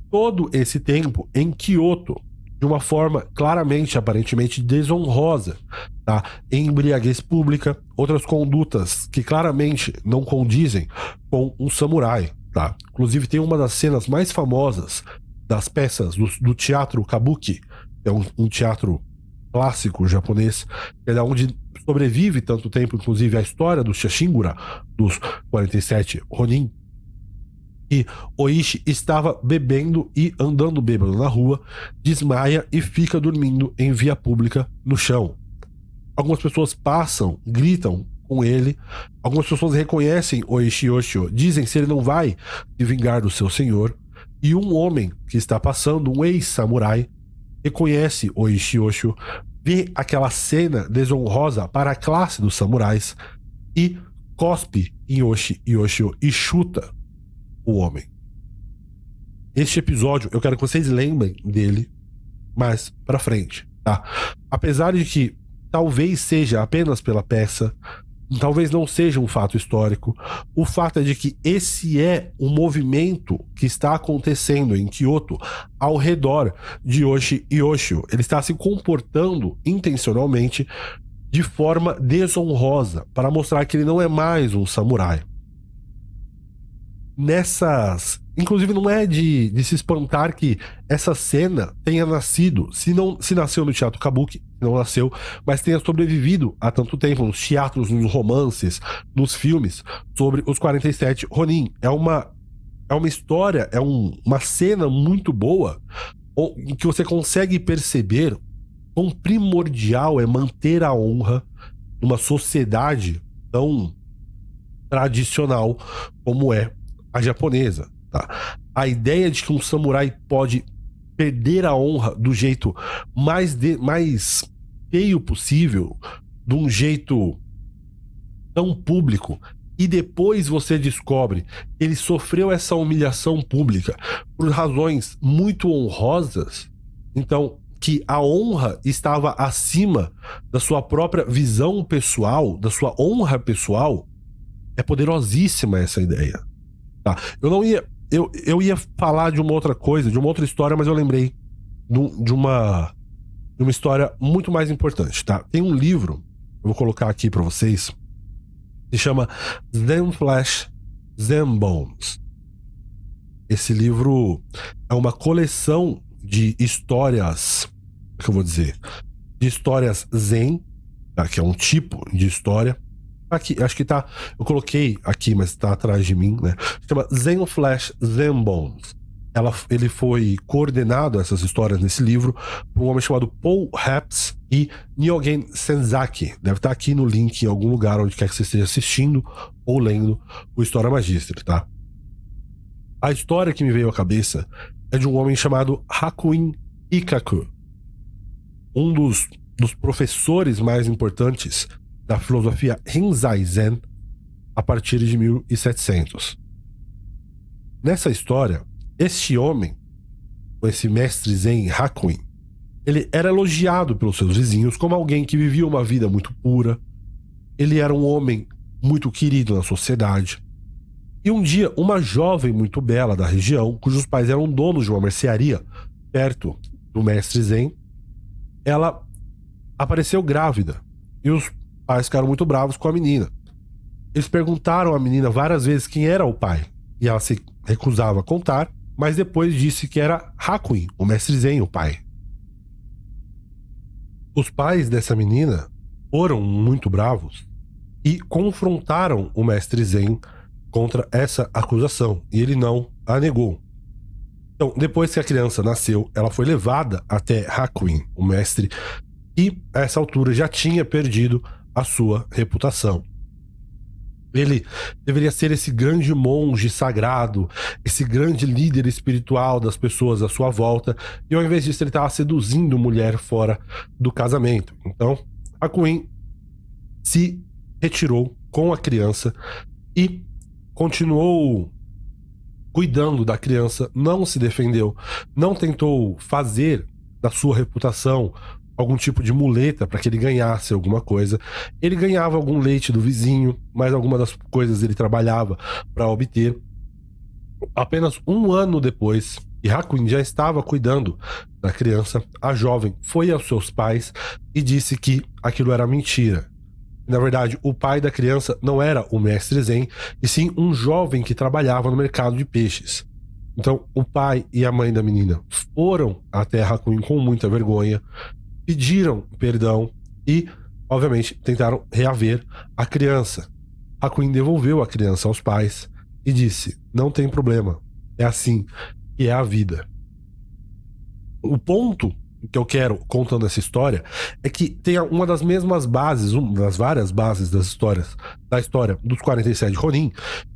todo esse tempo em Kyoto, de uma forma claramente, aparentemente desonrosa, tá? Embriaguez pública, outras condutas que claramente não condizem com um samurai, tá? Inclusive tem uma das cenas mais famosas das peças do, do teatro kabuki, é um, um teatro clássico japonês, é onde sobrevive tanto tempo, inclusive, a história do Shashingura, dos 47 Ronin, e Oishi estava bebendo e andando bêbado na rua, desmaia e fica dormindo em via pública no chão. Algumas pessoas passam, gritam com ele. Algumas pessoas reconhecem Oishi Yoshio, dizem se ele não vai se vingar do seu senhor. E um homem que está passando, um ex-samurai, reconhece Oishi Yoshio, vê aquela cena desonrosa para a classe dos samurais e cospe em Oishi Yoshio e chuta o homem. Este episódio eu quero que vocês lembrem dele mais para frente, tá? Apesar de que talvez seja apenas pela peça, talvez não seja um fato histórico. O fato é de que esse é o movimento que está acontecendo em Kyoto ao redor de Yoshi Yoshio. Ele está se comportando intencionalmente de forma desonrosa para mostrar que ele não é mais um samurai nessas. Inclusive, não é de, de se espantar que essa cena tenha nascido, se não se nasceu no teatro kabuki, não nasceu, mas tenha sobrevivido há tanto tempo nos teatros, nos romances, nos filmes sobre os 47 Ronin. É uma é uma história, é um, uma cena muito boa em que você consegue perceber quão primordial é manter a honra numa sociedade tão tradicional como é a japonesa. Tá? A ideia de que um samurai pode perder a honra do jeito mais, de, mais feio possível, de um jeito tão público, e depois você descobre que ele sofreu essa humilhação pública por razões muito honrosas, então que a honra estava acima da sua própria visão pessoal, da sua honra pessoal, é poderosíssima essa ideia. Tá. Eu não ia. Eu, eu ia falar de uma outra coisa, de uma outra história, mas eu lembrei de uma. de uma história muito mais importante, tá? Tem um livro, eu vou colocar aqui para vocês, se chama Zen Flash, Zen Bones. Esse livro é uma coleção de histórias, o que eu vou dizer, de histórias Zen, tá? que é um tipo de história. Aqui, acho que tá. Eu coloquei aqui, mas tá atrás de mim, né? Chama Zen Flash Zen Bones. Ela, ele foi coordenado, essas histórias nesse livro, por um homem chamado Paul Haps e Nyogen Senzaki. Deve estar tá aqui no link em algum lugar onde quer que você esteja assistindo ou lendo o História Magistra, tá? A história que me veio à cabeça é de um homem chamado Hakuin Ikaku, um dos, dos professores mais importantes da filosofia Rinzai Zen a partir de 1700. Nessa história, este homem, esse mestre Zen Hakuin, ele era elogiado pelos seus vizinhos como alguém que vivia uma vida muito pura. Ele era um homem muito querido na sociedade. E um dia, uma jovem muito bela da região, cujos pais eram donos de uma mercearia perto do mestre Zen, ela apareceu grávida. E os pais ficaram muito bravos com a menina. Eles perguntaram à menina várias vezes quem era o pai. E ela se recusava a contar, mas depois disse que era Hakuin, o mestre Zen, o pai. Os pais dessa menina foram muito bravos e confrontaram o mestre Zen contra essa acusação e ele não a negou. Então, depois que a criança nasceu, ela foi levada até Hakuin, o mestre, e a essa altura já tinha perdido a sua reputação. Ele deveria ser esse grande monge sagrado, esse grande líder espiritual das pessoas à sua volta, e ao invés disso ele estava seduzindo mulher fora do casamento. Então, Hakuin se retirou com a criança e continuou cuidando da criança, não se defendeu, não tentou fazer da sua reputação algum tipo de muleta para que ele ganhasse alguma coisa. Ele ganhava algum leite do vizinho, mas alguma das coisas ele trabalhava para obter. Apenas um ano depois, e Hakuin já estava cuidando da criança, a jovem foi aos seus pais e disse que aquilo era mentira, na verdade, o pai da criança não era o mestre Zen, e sim um jovem que trabalhava no mercado de peixes. Então, o pai e a mãe da menina foram até Hakuin com muita vergonha, pediram perdão e, obviamente, tentaram reaver a criança. Hakuin devolveu a criança aos pais e disse: Não tem problema, é assim que é a vida. O ponto que eu quero contando essa história é que tem uma das mesmas bases, uma das várias bases das histórias, da história dos 47 Ronin,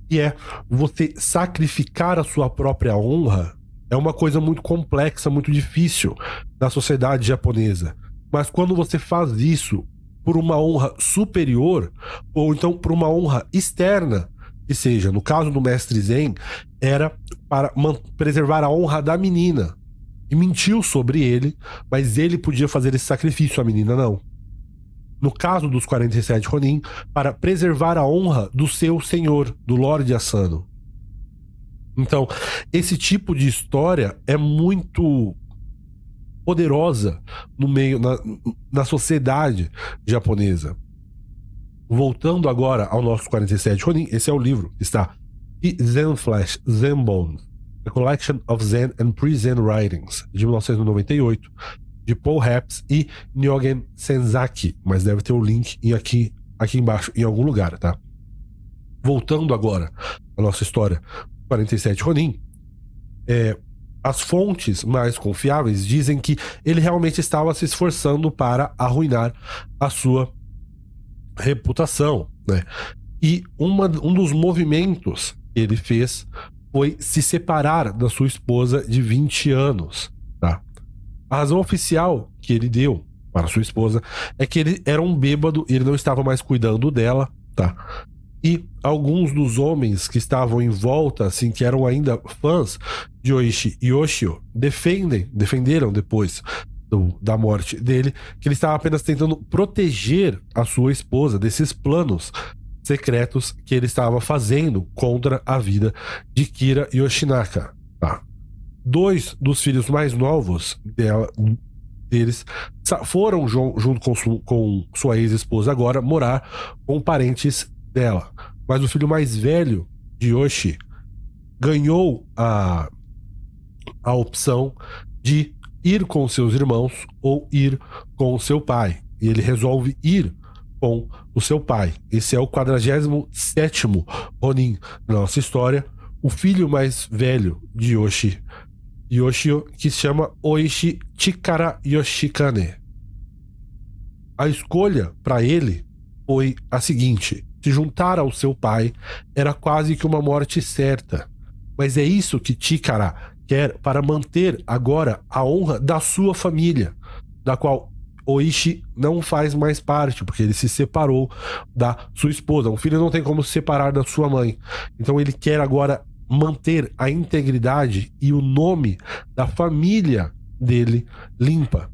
que é você sacrificar a sua própria honra é uma coisa muito complexa, muito difícil na sociedade japonesa. Mas quando você faz isso por uma honra superior, ou então por uma honra externa, que seja, no caso do mestre Zen, era para preservar a honra da menina e mentiu sobre ele, mas ele podia fazer esse sacrifício, a menina não. No caso dos 47 Ronin, para preservar a honra do seu senhor, do Lorde Asano. Então, esse tipo de história é muito poderosa no meio na, na sociedade japonesa. Voltando agora ao nosso 47 Ronin, esse é o livro está Zen Flash, Zen Bones, The Collection of Zen and Pre-Zen Writings, de 1998, de Paul Haps e Nyogen Senzaki, mas deve ter o link aqui, aqui embaixo, em algum lugar, tá? Voltando agora à nossa história, 47 Ronin, é, as fontes mais confiáveis dizem que ele realmente estava se esforçando para arruinar a sua reputação, né? E uma, um dos movimentos que ele fez foi se separar da sua esposa de 20 anos. Tá? A razão oficial que ele deu para sua esposa é que ele era um bêbado e ele não estava mais cuidando dela. Tá? E alguns dos homens que estavam em volta, assim, que eram ainda fãs de Oishi e Yoshio, defendem, defenderam depois do, da morte dele, que ele estava apenas tentando proteger a sua esposa desses planos secretos que ele estava fazendo contra a vida de Kira Yoshinaka. Tá? Dois dos filhos mais novos dela, deles foram junto com, com sua ex-esposa agora morar com parentes dela. Mas o filho mais velho de Yoshi ganhou a, a opção de ir com seus irmãos ou ir com seu pai. E ele resolve ir com o seu pai. Esse é o 47 Ronin da nossa história. O filho mais velho de Yoshi Yoshio, que se chama Oishi Chikara Yoshikane. A escolha para ele foi a seguinte: se juntar ao seu pai era quase que uma morte certa. Mas é isso que Chikara quer para manter agora a honra da sua família, da qual Oishi não faz mais parte, porque ele se separou da sua esposa. Um filho não tem como se separar da sua mãe. Então ele quer agora manter a integridade e o nome da família dele limpa.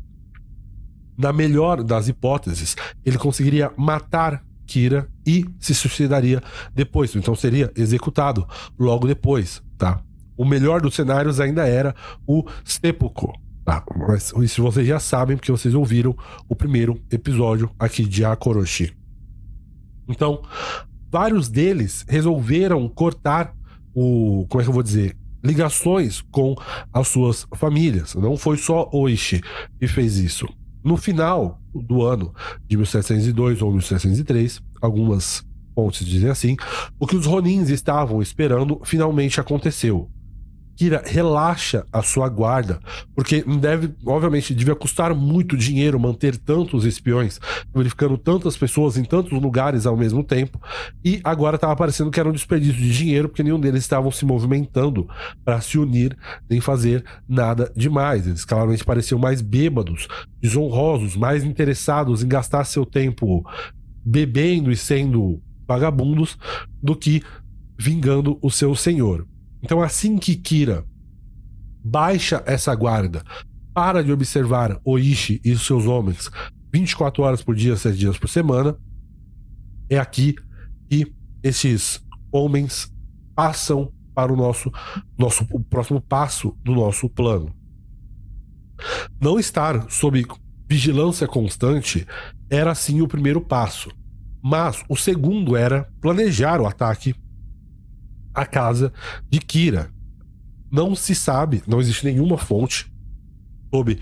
Na melhor das hipóteses, ele conseguiria matar Kira e se suicidaria depois, então seria executado logo depois, tá? O melhor dos cenários ainda era o seppuku, tá? Mas isso vocês já sabem porque vocês ouviram o primeiro episódio aqui de Akoroshi. Então, vários deles resolveram cortar o. Como é que eu vou dizer? Ligações com as suas famílias. Não foi só Oishi que fez isso. No final do ano de 1702 ou 1703, algumas fontes dizem assim, o que os Ronins estavam esperando finalmente aconteceu. Kira, relaxa a sua guarda, porque deve, obviamente, devia custar muito dinheiro manter tantos espiões, verificando tantas pessoas em tantos lugares ao mesmo tempo, e agora estava parecendo que era um desperdício de dinheiro, porque nenhum deles estavam se movimentando para se unir nem fazer nada demais. Eles claramente pareciam mais bêbados, desonrosos, mais interessados em gastar seu tempo bebendo e sendo vagabundos do que vingando o seu senhor. Então, assim que Kira baixa essa guarda, para de observar Oishi e seus homens 24 horas por dia, 7 dias por semana, é aqui que esses homens passam para o nosso, nosso o próximo passo do nosso plano. Não estar sob vigilância constante era sim o primeiro passo, mas o segundo era planejar o ataque a casa de Kira. Não se sabe, não existe nenhuma fonte sobre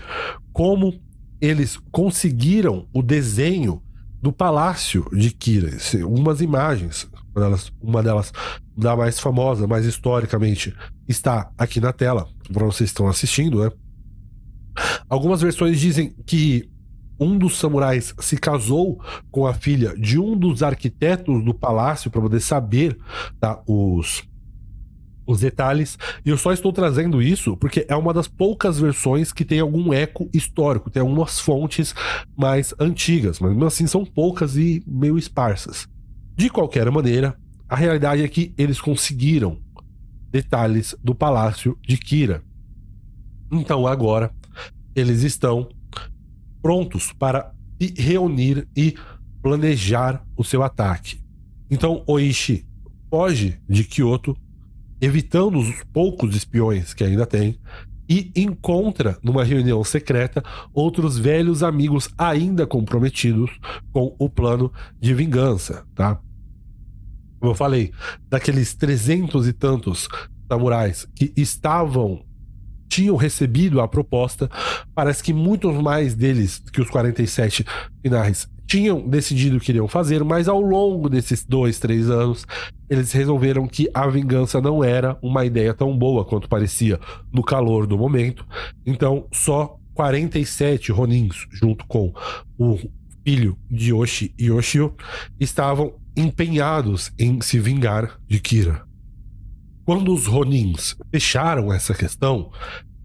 como eles conseguiram o desenho do palácio de Kira. Umas imagens, uma delas, uma delas da mais famosa, mais historicamente, está aqui na tela, para vocês estão assistindo, né? Algumas versões dizem que um dos samurais se casou com a filha de um dos arquitetos do palácio para poder saber tá, os, os detalhes. E eu só estou trazendo isso porque é uma das poucas versões que tem algum eco histórico, tem algumas fontes mais antigas, mas mesmo assim são poucas e meio esparsas. De qualquer maneira, a realidade é que eles conseguiram detalhes do palácio de Kira. Então agora eles estão prontos para se reunir e planejar o seu ataque. Então Oishi foge de Kyoto, evitando os poucos espiões que ainda tem, e encontra numa reunião secreta outros velhos amigos ainda comprometidos com o plano de vingança, tá? Como eu falei, daqueles trezentos e tantos samurais que estavam tinham recebido a proposta. Parece que muitos mais deles que os 47 finais tinham decidido que iriam fazer, mas ao longo desses dois, três anos, eles resolveram que a vingança não era uma ideia tão boa quanto parecia no calor do momento. Então, só 47 Ronins, junto com o filho de Yoshi e Yoshio, estavam empenhados em se vingar de Kira. Quando os Ronins fecharam essa questão,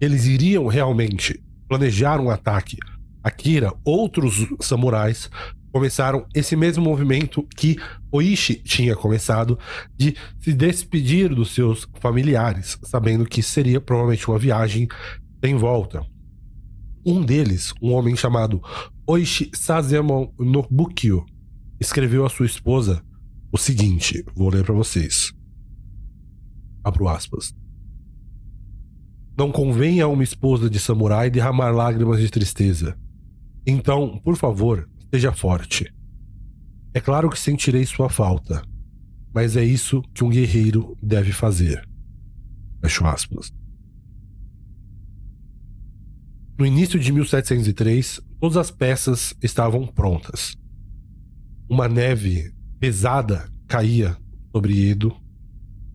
eles iriam realmente planejar um ataque a Kira, outros samurais começaram esse mesmo movimento que Oishi tinha começado de se despedir dos seus familiares, sabendo que seria provavelmente uma viagem sem volta. Um deles, um homem chamado Oishi Sazemon Nobukyo, escreveu a sua esposa o seguinte: vou ler para vocês. Abro aspas. Não convém a uma esposa de samurai derramar lágrimas de tristeza. Então, por favor, seja forte. É claro que sentirei sua falta, mas é isso que um guerreiro deve fazer. Fecho aspas. No início de 1703, todas as peças estavam prontas. Uma neve pesada caía sobre Edo.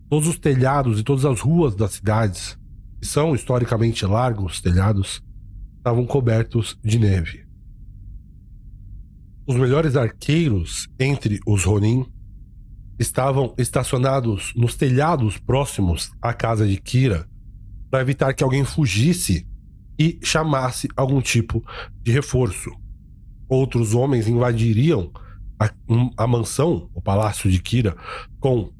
Todos os telhados e todas as ruas das cidades, que são historicamente largos telhados, estavam cobertos de neve. Os melhores arqueiros entre os Ronin estavam estacionados nos telhados próximos à casa de Kira para evitar que alguém fugisse e chamasse algum tipo de reforço. Outros homens invadiriam a, a mansão, o palácio de Kira, com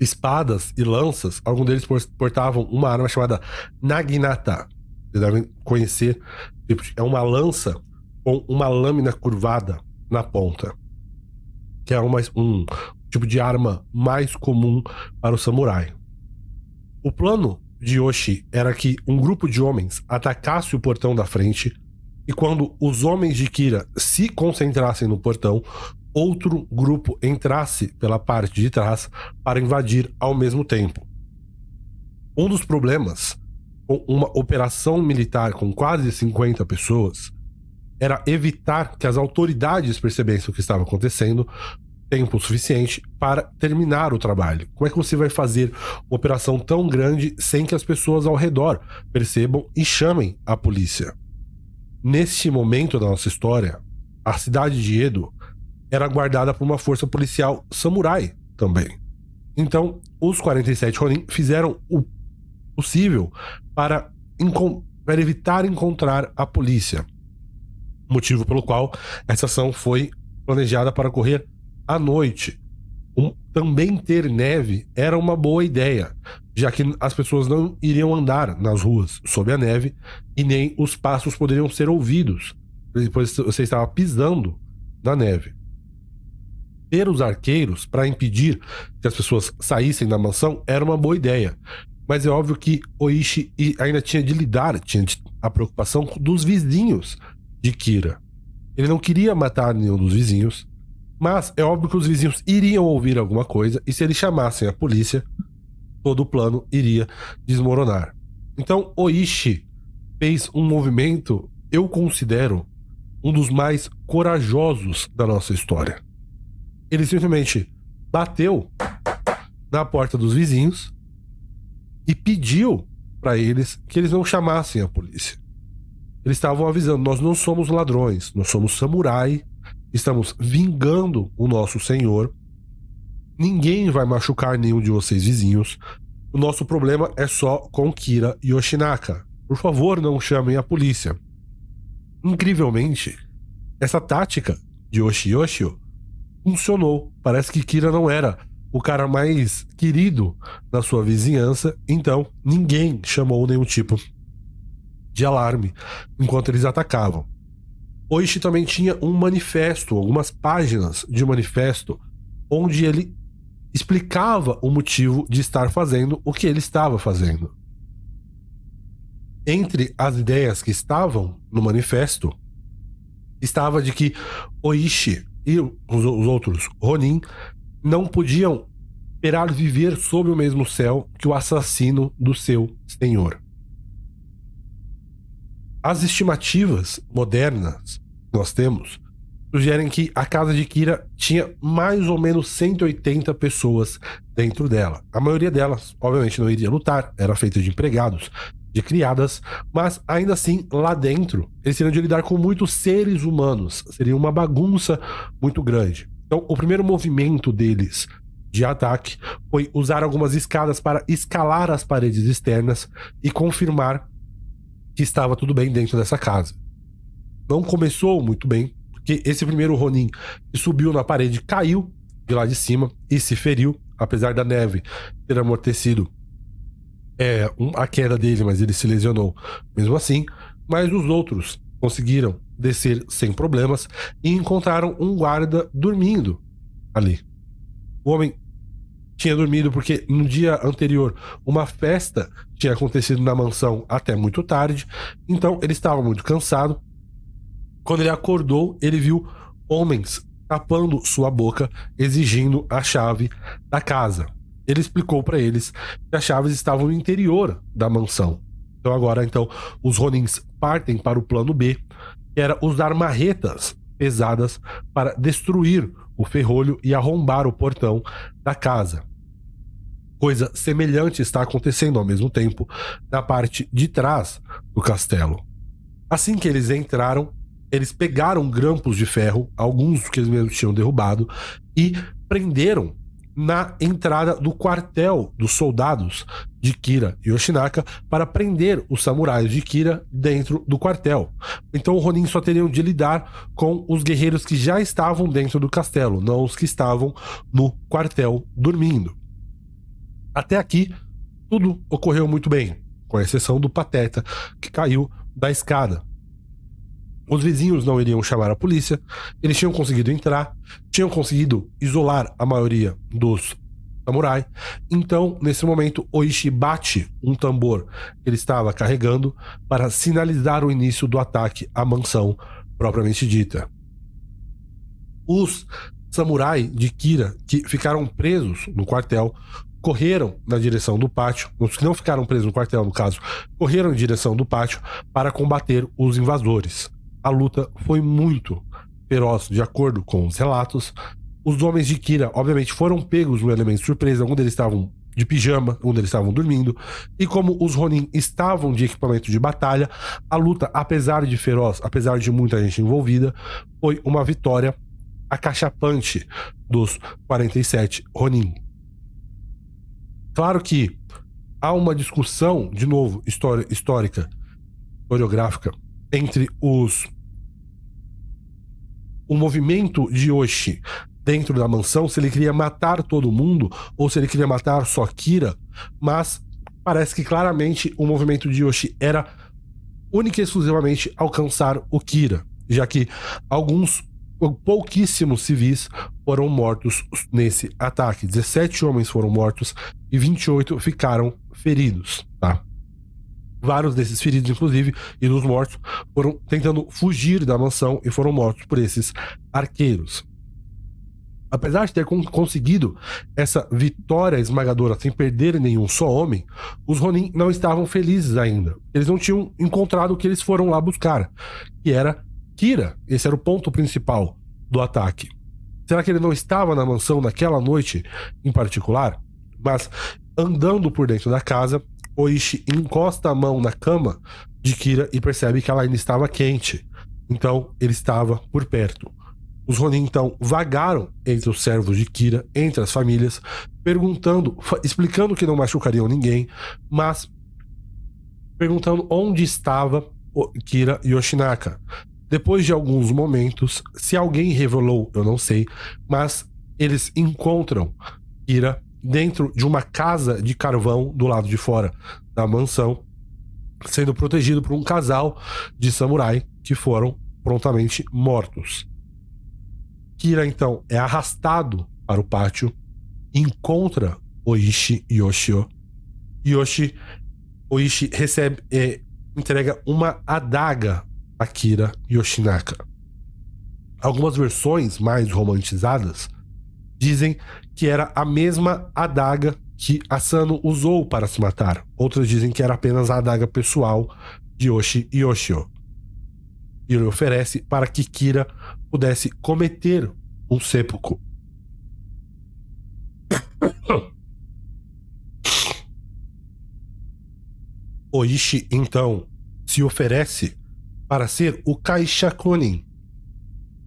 espadas e lanças. Alguns deles portavam uma arma chamada Naginata. Vocês devem conhecer. Tipo, é uma lança com uma lâmina curvada na ponta. Que é uma, um tipo de arma mais comum para o samurai. O plano de Yoshi era que um grupo de homens atacasse o portão da frente e quando os homens de Kira se concentrassem no portão, outro grupo entrasse pela parte de trás para invadir ao mesmo tempo. Um dos problemas com uma operação militar com quase 50 pessoas era evitar que as autoridades percebessem o que estava acontecendo tempo suficiente para terminar o trabalho. Como é que você vai fazer uma operação tão grande sem que as pessoas ao redor percebam e chamem a polícia? Neste momento da nossa história, a cidade de Edo era guardada por uma força policial samurai também. Então, os 47 Ronin fizeram o possível para, para evitar encontrar a polícia. Motivo pelo qual essa ação foi planejada para ocorrer à noite. Um, também ter neve era uma boa ideia, já que as pessoas não iriam andar nas ruas sob a neve e nem os passos poderiam ser ouvidos, depois você estava pisando na neve. Ter os arqueiros para impedir que as pessoas saíssem da mansão era uma boa ideia, mas é óbvio que Oishi ainda tinha de lidar, tinha a preocupação dos vizinhos de Kira. Ele não queria matar nenhum dos vizinhos, mas é óbvio que os vizinhos iriam ouvir alguma coisa e se eles chamassem a polícia, todo o plano iria desmoronar. Então Oishi fez um movimento, eu considero, um dos mais corajosos da nossa história. Ele simplesmente bateu na porta dos vizinhos e pediu para eles que eles não chamassem a polícia. Eles estavam avisando: nós não somos ladrões, nós somos samurai Estamos vingando o nosso Senhor. Ninguém vai machucar nenhum de vocês vizinhos. O nosso problema é só com Kira e Oshinaka. Por favor, não chamem a polícia. Incrivelmente, essa tática de Oshiyoshio funcionou. Parece que Kira não era o cara mais querido na sua vizinhança, então ninguém chamou nenhum tipo de alarme enquanto eles atacavam. Oishi também tinha um manifesto, algumas páginas de manifesto, onde ele explicava o motivo de estar fazendo o que ele estava fazendo. Entre as ideias que estavam no manifesto, estava de que Oishi e os, os outros Ronin não podiam esperar viver sob o mesmo céu que o assassino do seu senhor. As estimativas modernas que nós temos sugerem que a casa de Kira tinha mais ou menos 180 pessoas dentro dela. A maioria delas, obviamente, não iria lutar, era feita de empregados, de criadas, mas ainda assim, lá dentro, eles teriam de lidar com muitos seres humanos. Seria uma bagunça muito grande. Então, o primeiro movimento deles de ataque foi usar algumas escadas para escalar as paredes externas e confirmar que estava tudo bem dentro dessa casa. Não começou muito bem, porque esse primeiro Ronin que subiu na parede caiu de lá de cima e se feriu, apesar da neve ter amortecido é, um, a queda dele, mas ele se lesionou mesmo assim. Mas os outros conseguiram descer sem problemas e encontraram um guarda dormindo ali. O homem tinha dormido porque no dia anterior uma festa tinha acontecido na mansão até muito tarde, então ele estava muito cansado. Quando ele acordou, ele viu homens tapando sua boca, exigindo a chave da casa. Ele explicou para eles que as chaves estavam no interior da mansão. Então agora, então, os Ronins partem para o plano B, que era usar marretas pesadas para destruir o ferrolho e arrombar o portão da casa. Coisa semelhante está acontecendo ao mesmo tempo na parte de trás do castelo. Assim que eles entraram, eles pegaram grampos de ferro, alguns que eles mesmos tinham derrubado, e prenderam na entrada do quartel dos soldados de Kira e Yoshinaka para prender os samurais de Kira dentro do quartel. Então o Ronin só teriam de lidar com os guerreiros que já estavam dentro do castelo, não os que estavam no quartel dormindo. Até aqui, tudo ocorreu muito bem, com exceção do Pateta, que caiu da escada. Os vizinhos não iriam chamar a polícia, eles tinham conseguido entrar, tinham conseguido isolar a maioria dos samurai. Então, nesse momento, Oishi bate um tambor que ele estava carregando para sinalizar o início do ataque à mansão propriamente dita. Os samurai de Kira que ficaram presos no quartel correram na direção do pátio, os que não ficaram presos no quartel, no caso, correram em direção do pátio para combater os invasores a luta foi muito feroz, de acordo com os relatos. Os homens de Kira, obviamente, foram pegos no elemento surpresa. Um deles estavam de pijama, um deles estavam dormindo. E como os Ronin estavam de equipamento de batalha, a luta, apesar de feroz, apesar de muita gente envolvida, foi uma vitória acachapante dos 47 Ronin. Claro que há uma discussão, de novo, histórica, historiográfica, entre os o movimento de Yoshi dentro da mansão, se ele queria matar todo mundo ou se ele queria matar só Kira, mas parece que claramente o movimento de Yoshi era única e exclusivamente alcançar o Kira, já que alguns pouquíssimos civis foram mortos nesse ataque. 17 homens foram mortos e 28 ficaram feridos, tá? Vários desses feridos, inclusive, e dos mortos, foram tentando fugir da mansão e foram mortos por esses arqueiros. Apesar de ter conseguido essa vitória esmagadora sem perder nenhum só homem, os Ronin não estavam felizes ainda. Eles não tinham encontrado o que eles foram lá buscar, que era Kira. Esse era o ponto principal do ataque. Será que ele não estava na mansão naquela noite em particular? Mas andando por dentro da casa, Oishi encosta a mão na cama de Kira e percebe que ela ainda estava quente. Então ele estava por perto. Os Ronin então vagaram entre os servos de Kira, entre as famílias, perguntando, explicando que não machucariam ninguém, mas perguntando onde estava Kira Yoshinaka. Depois de alguns momentos, se alguém revelou, eu não sei, mas eles encontram Kira dentro de uma casa de carvão do lado de fora da mansão, sendo protegido por um casal de samurai que foram prontamente mortos. Kira então é arrastado para o pátio, encontra Oishi Yoshio. Yoshi Oishi recebe é, entrega uma adaga a Kira Yoshinaka. Algumas versões mais romantizadas dizem que era a mesma adaga que Asano usou para se matar. Outros dizem que era apenas a adaga pessoal de Yoshi Yoshio. E ele oferece para que Kira pudesse cometer um seppuku. [COUGHS] Oishi, então, se oferece para ser o Kaishakunin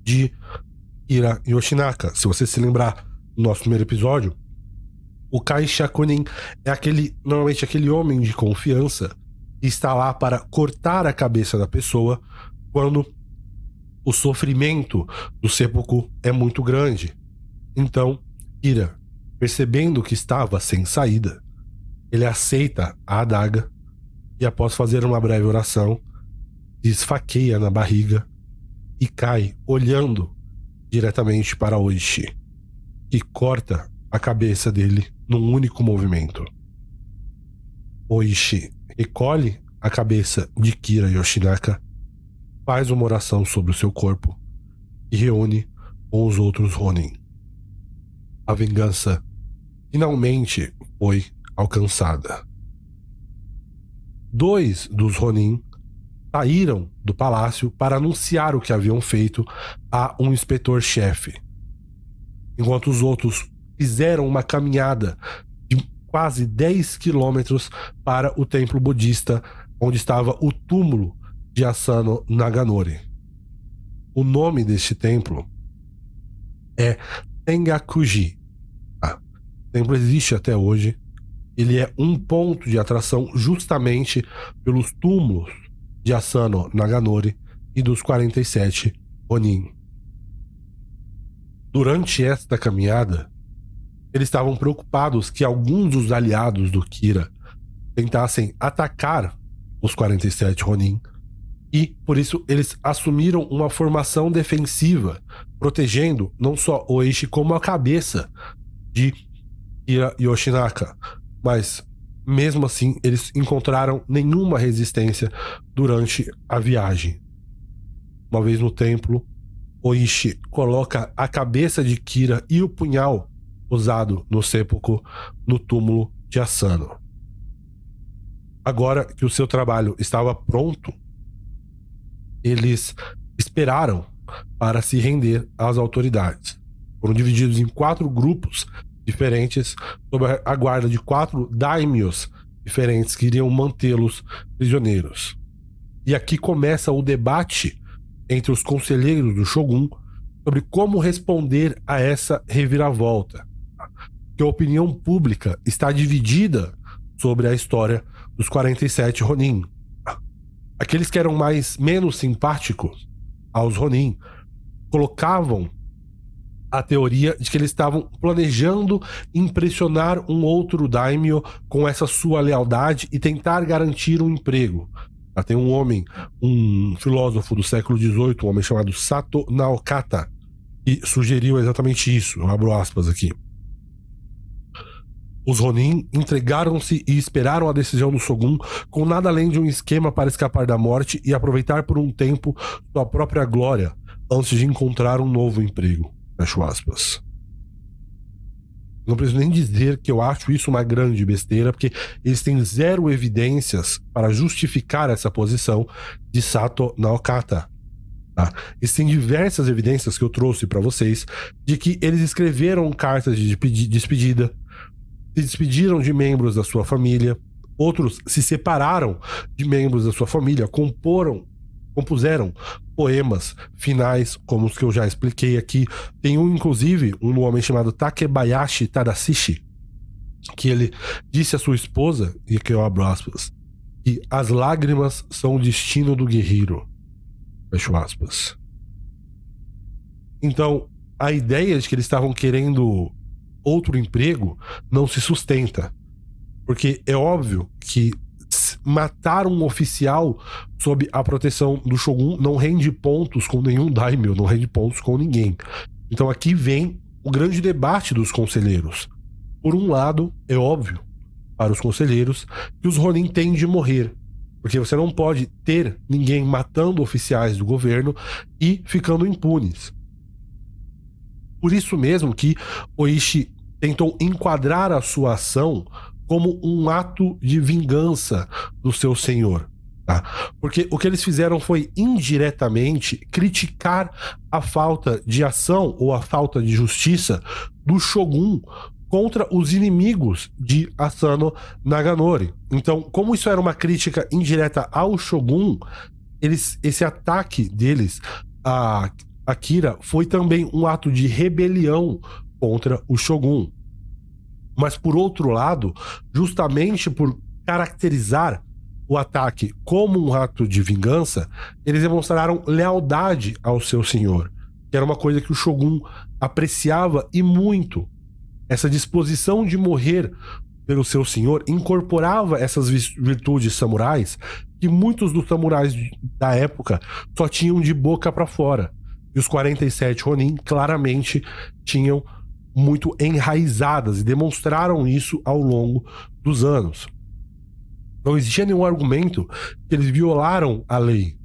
de Ira Yoshinaka. Se você se lembrar nosso primeiro episódio, o Kai Shakunin é aquele, normalmente aquele homem de confiança que está lá para cortar a cabeça da pessoa quando o sofrimento do seppuku é muito grande. Então, Ira, percebendo que estava sem saída, ele aceita a adaga e após fazer uma breve oração, esfaqueia na barriga e cai olhando diretamente para Oishi e corta a cabeça dele num único movimento. Oishi recolhe a cabeça de Kira Yoshinaka, faz uma oração sobre o seu corpo e reúne com os outros Ronin. A vingança finalmente foi alcançada. Dois dos Ronin saíram do palácio para anunciar o que haviam feito a um inspetor-chefe, enquanto os outros fizeram uma caminhada de quase 10 quilômetros para o templo budista onde estava o túmulo de Asano Naganori. O nome deste templo é Tengakuji. Ah, o templo existe até hoje. Ele é um ponto de atração justamente pelos túmulos de Asano Naganori e dos 47 Ronin. Durante esta caminhada, eles estavam preocupados que alguns dos aliados do Kira tentassem atacar os 47 Ronin e, por isso, eles assumiram uma formação defensiva, protegendo não só Oishi como a cabeça de Kira Yoshinaka, mas mesmo assim, eles encontraram nenhuma resistência durante a viagem. Uma vez no templo, Oishi coloca a cabeça de Kira e o punhal usado no sepulcro no túmulo de Asano. Agora que o seu trabalho estava pronto, eles esperaram para se render às autoridades. Foram divididos em quatro grupos diferentes sob a guarda de quatro daimios diferentes que iriam mantê-los prisioneiros. E aqui começa o debate entre os conselheiros do Shogun sobre como responder a essa reviravolta. Que a opinião pública está dividida sobre a história dos 47 Ronin. Aqueles que eram mais menos simpáticos aos Ronin colocavam a teoria de que eles estavam planejando impressionar um outro daimyo com essa sua lealdade e tentar garantir um emprego. Já tem um homem, um filósofo do século XVIII, um homem chamado Sato Naokata, que sugeriu exatamente isso. Eu abro aspas aqui. Os Ronin entregaram-se e esperaram a decisão do Shogun com nada além de um esquema para escapar da morte e aproveitar por um tempo sua própria glória antes de encontrar um novo emprego. Fecho aspas. Não preciso nem dizer que eu acho isso uma grande besteira, porque eles têm zero evidências para justificar essa posição de Sato Naokata. Tá? Existem diversas evidências que eu trouxe para vocês de que eles escreveram cartas de despedida, se despediram de membros da sua família, outros se separaram de membros da sua família, comporam compuseram poemas finais, como os que eu já expliquei aqui. Tem um, inclusive, um homem chamado Takebayashi Tadashi, que ele disse à sua esposa, e que eu abro aspas, que as lágrimas são o destino do guerreiro. Fecho aspas. Então, a ideia de que eles estavam querendo outro emprego não se sustenta. Porque é óbvio que matar um oficial sob a proteção do Shogun não rende pontos com nenhum daimyo, não rende pontos com ninguém. Então aqui vem o grande debate dos conselheiros. Por um lado, é óbvio para os conselheiros que os Ronin têm de morrer, porque você não pode ter ninguém matando oficiais do governo e ficando impunes. Por isso mesmo que Oishi tentou enquadrar a sua ação como um ato de vingança do seu senhor. Tá? Porque o que eles fizeram foi indiretamente criticar a falta de ação ou a falta de justiça do Shogun contra os inimigos de Asano Naganori. Então, como isso era uma crítica indireta ao Shogun, eles, esse ataque deles a Akira foi também um ato de rebelião contra o Shogun. Mas por outro lado, justamente por caracterizar o ataque como um ato de vingança, eles demonstraram lealdade ao seu senhor, que era uma coisa que o Shogun apreciava e muito. Essa disposição de morrer pelo seu senhor incorporava essas virtudes samurais que muitos dos samurais da época só tinham de boca para fora. E os 47 Ronin claramente tinham muito enraizadas e demonstraram isso ao longo dos anos. Não existia nenhum argumento que eles violaram a lei.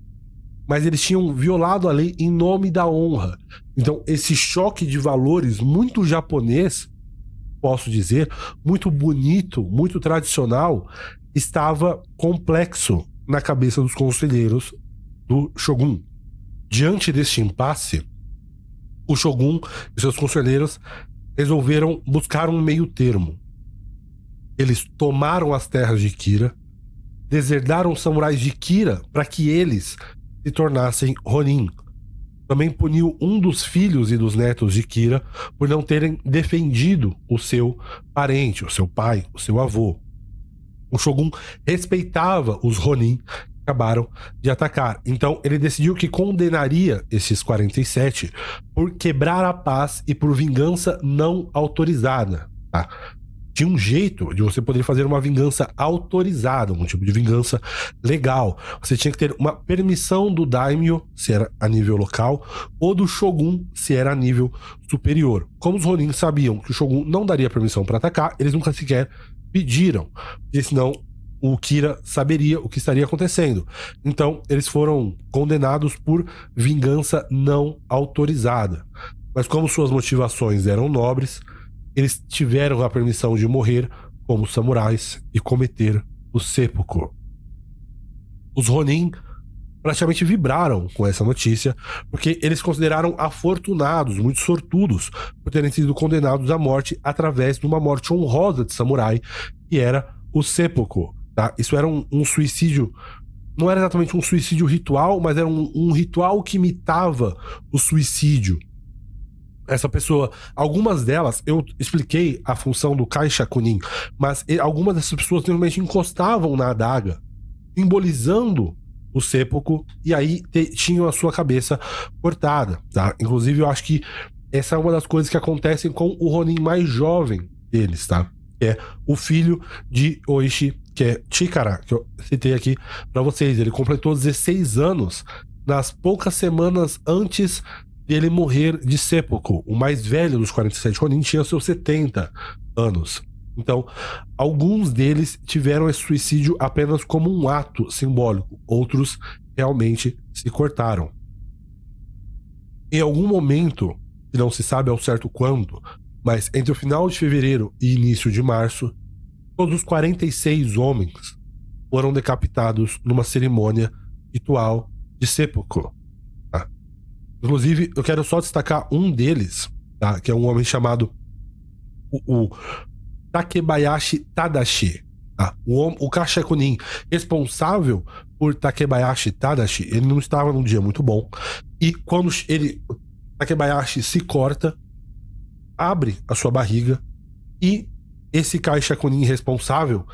mas eles tinham violado a lei em nome da honra. Então, esse choque de valores muito japonês, posso dizer, muito bonito, muito tradicional, estava complexo na cabeça dos conselheiros do Shogun. Diante deste impasse, o Shogun e seus conselheiros resolveram buscar um meio termo. Eles tomaram as terras de Kira, deserdaram os samurais de Kira para que eles se tornassem Ronin. Também puniu um dos filhos e dos netos de Kira por não terem defendido o seu parente, o seu pai, o seu avô. O Shogun respeitava os Ronin acabaram de atacar. Então ele decidiu que condenaria esses 47 por quebrar a paz e por vingança não autorizada. Tá? de um jeito de você poder fazer uma vingança autorizada, um tipo de vingança legal. Você tinha que ter uma permissão do daimyo, se era a nível local, ou do shogun, se era a nível superior. Como os Ronin sabiam que o shogun não daria permissão para atacar, eles nunca sequer pediram, porque senão o Kira saberia o que estaria acontecendo. Então, eles foram condenados por vingança não autorizada. Mas como suas motivações eram nobres, eles tiveram a permissão de morrer como samurais e cometer o seppuku. Os Ronin praticamente vibraram com essa notícia, porque eles consideraram afortunados, muito sortudos, por terem sido condenados à morte através de uma morte honrosa de samurai, que era o seppuku. Tá? Isso era um, um suicídio não era exatamente um suicídio ritual, mas era um, um, ritual que imitava o suicídio essa pessoa, algumas delas, eu expliquei a função do caixa kunin, mas algumas dessas pessoas simplesmente encostavam na adaga, simbolizando o sepulcro, e aí te, tinham a sua cabeça cortada, tá? Inclusive, eu acho que essa é uma das coisas que acontecem com o Ronin mais jovem deles, tá? É o filho de Oishi, que é Chikara, que eu citei aqui para vocês. Ele completou 16 anos nas poucas semanas antes ele morrer de sepulcro. O mais velho dos 47 Ronin tinha seus 70 anos. Então, alguns deles tiveram esse suicídio apenas como um ato simbólico, outros realmente se cortaram. Em algum momento, que não se sabe ao certo quando, mas entre o final de fevereiro e início de março, todos os 46 homens foram decapitados numa cerimônia ritual de sepulcro. Inclusive, eu quero só destacar um deles, tá? Que é um homem chamado o, o Takebayashi Tadashi. Tá? O, o Kashakunin responsável por Takebayashi Tadashi, ele não estava num dia muito bom. E quando ele, Takebayashi se corta, abre a sua barriga e esse Kashakunin responsável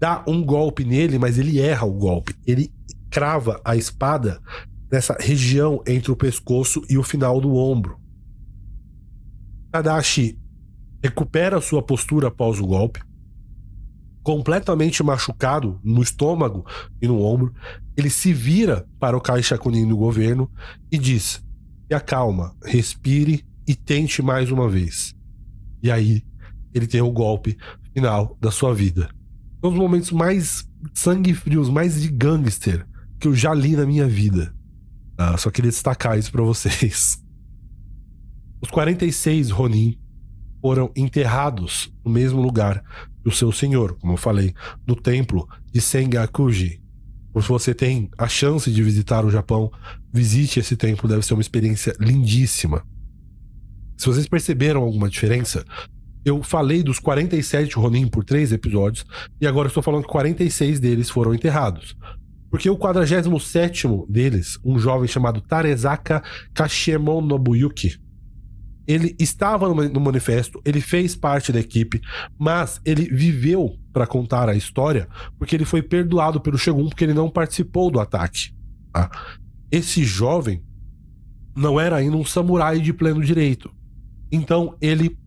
dá um golpe nele, mas ele erra o golpe. Ele crava a espada nessa região entre o pescoço e o final do ombro. Tadashi recupera sua postura após o golpe. Completamente machucado no estômago e no ombro, ele se vira para o Caixa Kunin do governo e diz: "Se acalma, respire e tente mais uma vez". E aí ele tem o golpe final da sua vida. Um dos momentos mais sangue frios, mais de gangster que eu já li na minha vida. Uh, só queria destacar isso para vocês. [LAUGHS] Os 46 Ronin foram enterrados no mesmo lugar que o seu senhor, como eu falei, no templo de Sengakuji. Se você tem a chance de visitar o Japão, visite esse templo, deve ser uma experiência lindíssima. Se vocês perceberam alguma diferença, eu falei dos 47 Ronin por três episódios e agora estou falando que 46 deles foram enterrados. Porque o 47 deles, um jovem chamado Tarezaka Kashemon Nobuyuki, ele estava no manifesto, ele fez parte da equipe, mas ele viveu para contar a história porque ele foi perdoado pelo Shogun porque ele não participou do ataque. Tá? Esse jovem não era ainda um samurai de pleno direito. Então ele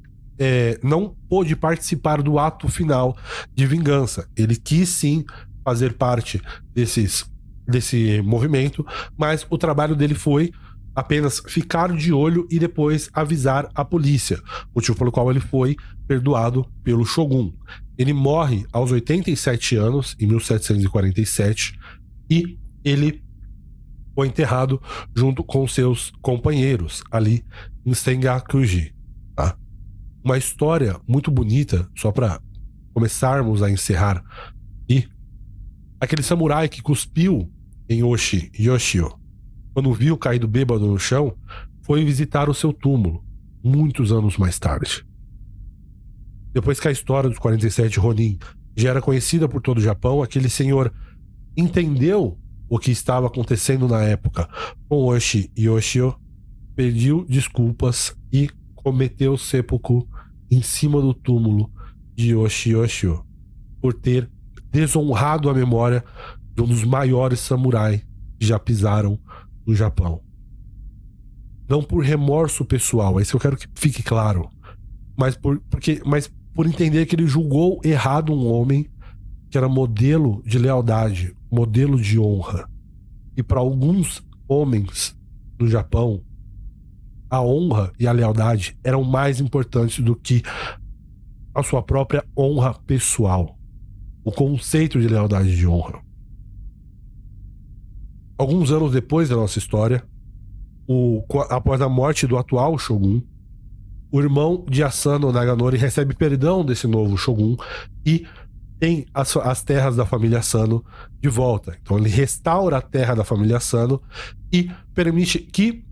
é, não pôde participar do ato final de vingança. Ele quis sim fazer parte desses, desse movimento, mas o trabalho dele foi apenas ficar de olho e depois avisar a polícia, motivo pelo qual ele foi perdoado pelo Shogun. Ele morre aos 87 anos, em 1747, e ele foi enterrado junto com seus companheiros ali em Sengakuji. Uma história muito bonita, só para começarmos a encerrar. E aquele samurai que cuspiu em Oshi Yoshio, quando viu caído bêbado no chão, foi visitar o seu túmulo, muitos anos mais tarde. Depois que a história dos 47 Ronin já era conhecida por todo o Japão, aquele senhor entendeu o que estava acontecendo na época com Oshi Yoshio, pediu desculpas e cometeu seppuku em cima do túmulo de Oshi Yoshio por ter desonrado a memória de um dos maiores samurais que já pisaram no Japão. Não por remorso pessoal, é isso eu quero que fique claro, mas por, porque, mas por entender que ele julgou errado um homem que era modelo de lealdade, modelo de honra. E para alguns homens no Japão, a honra e a lealdade eram mais importantes do que a sua própria honra pessoal. O conceito de lealdade e de honra. Alguns anos depois da nossa história, o, após a morte do atual shogun, o irmão de Asano Naganori recebe perdão desse novo shogun e tem as, as, terras da família Asano de volta. Então ele restaura a terra da família Asano e permite que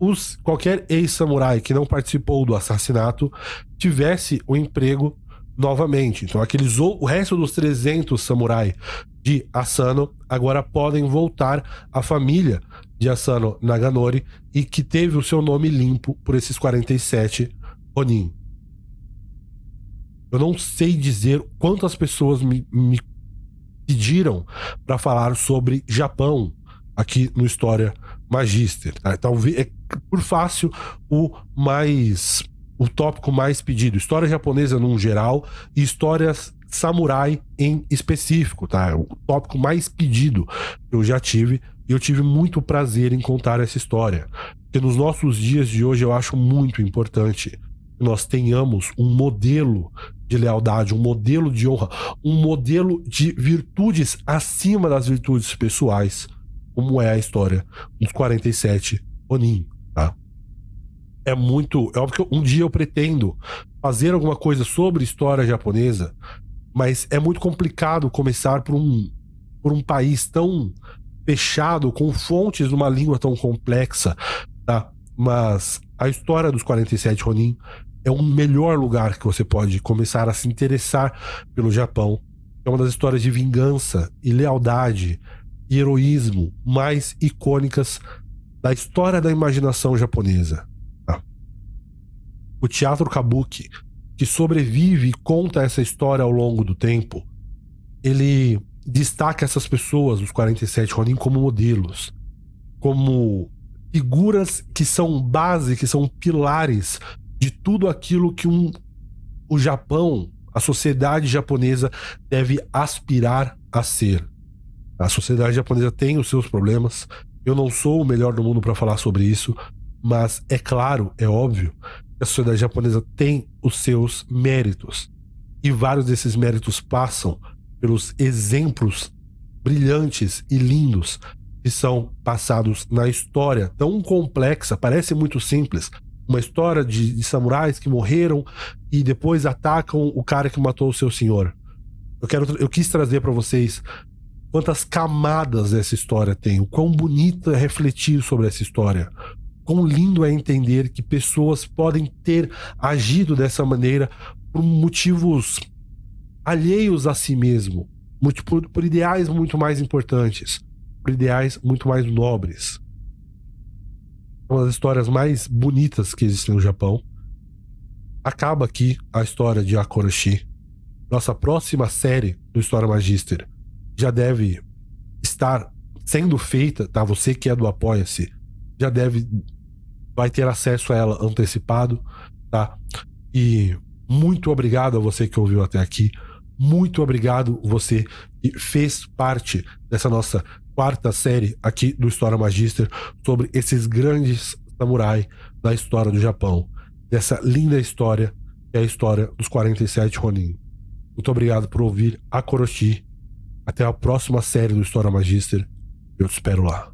os, qualquer ex-samurai que não participou do assassinato tivesse o emprego novamente. Então aqueles o resto dos 300 samurai de Asano agora podem voltar à família de Asano Naganori e que teve o seu nome limpo por esses 47 Ronin. Eu não sei dizer quantas pessoas me, me pediram para falar sobre Japão aqui no História Magister. Tá? Talvez é por fácil o mais o tópico mais pedido, história japonesa num geral e histórias samurai em específico, tá? O tópico mais pedido que eu já tive e eu tive muito prazer em contar essa história. Porque nos nossos dias de hoje eu acho muito importante que nós tenhamos um modelo de lealdade, um modelo de honra, um modelo de virtudes acima das virtudes pessoais, como é a história dos 47 Onin, tá? É muito. É óbvio que um dia eu pretendo fazer alguma coisa sobre história japonesa, mas é muito complicado começar por um, por um país tão fechado, com fontes de uma língua tão complexa, tá? Mas a história dos 47 Ronin é o melhor lugar que você pode começar a se interessar pelo Japão. É uma das histórias de vingança e lealdade e heroísmo mais icônicas da história da imaginação japonesa. Tá? O teatro kabuki, que sobrevive e conta essa história ao longo do tempo, ele destaca essas pessoas, os 47 Ronin, como modelos, como figuras que são base, que são pilares de tudo aquilo que um, o Japão, a sociedade japonesa deve aspirar a ser. A sociedade japonesa tem os seus problemas. Eu não sou o melhor do mundo para falar sobre isso, mas é claro, é óbvio, que a sociedade japonesa tem os seus méritos. E vários desses méritos passam pelos exemplos brilhantes e lindos que são passados na história tão complexa, parece muito simples, uma história de, de, samurais que morreram e depois atacam o cara que matou o seu senhor. Eu quero, eu quis trazer para vocês quantas camadas essa história tem, o quão bonito é refletir sobre essa história, quão lindo é entender que pessoas podem ter agido dessa maneira por motivos alheios a si mesmo, por, por ideais muito mais importantes, por ideais muito mais nobres uma das histórias mais bonitas que existem no Japão. Acaba aqui a história de Akoroshi. Nossa próxima série do História Magister já deve estar sendo feita, tá? Você que é do Apoia-se, já deve vai ter acesso a ela antecipado, tá? E muito obrigado a você que ouviu até aqui. Muito obrigado você que fez parte dessa nossa quarta série aqui do História Magister sobre esses grandes samurais da história do Japão. Dessa linda história que é a história dos 47 Ronin. Muito obrigado por ouvir a Koroshi. Até a próxima série do História Magister. Eu te espero lá.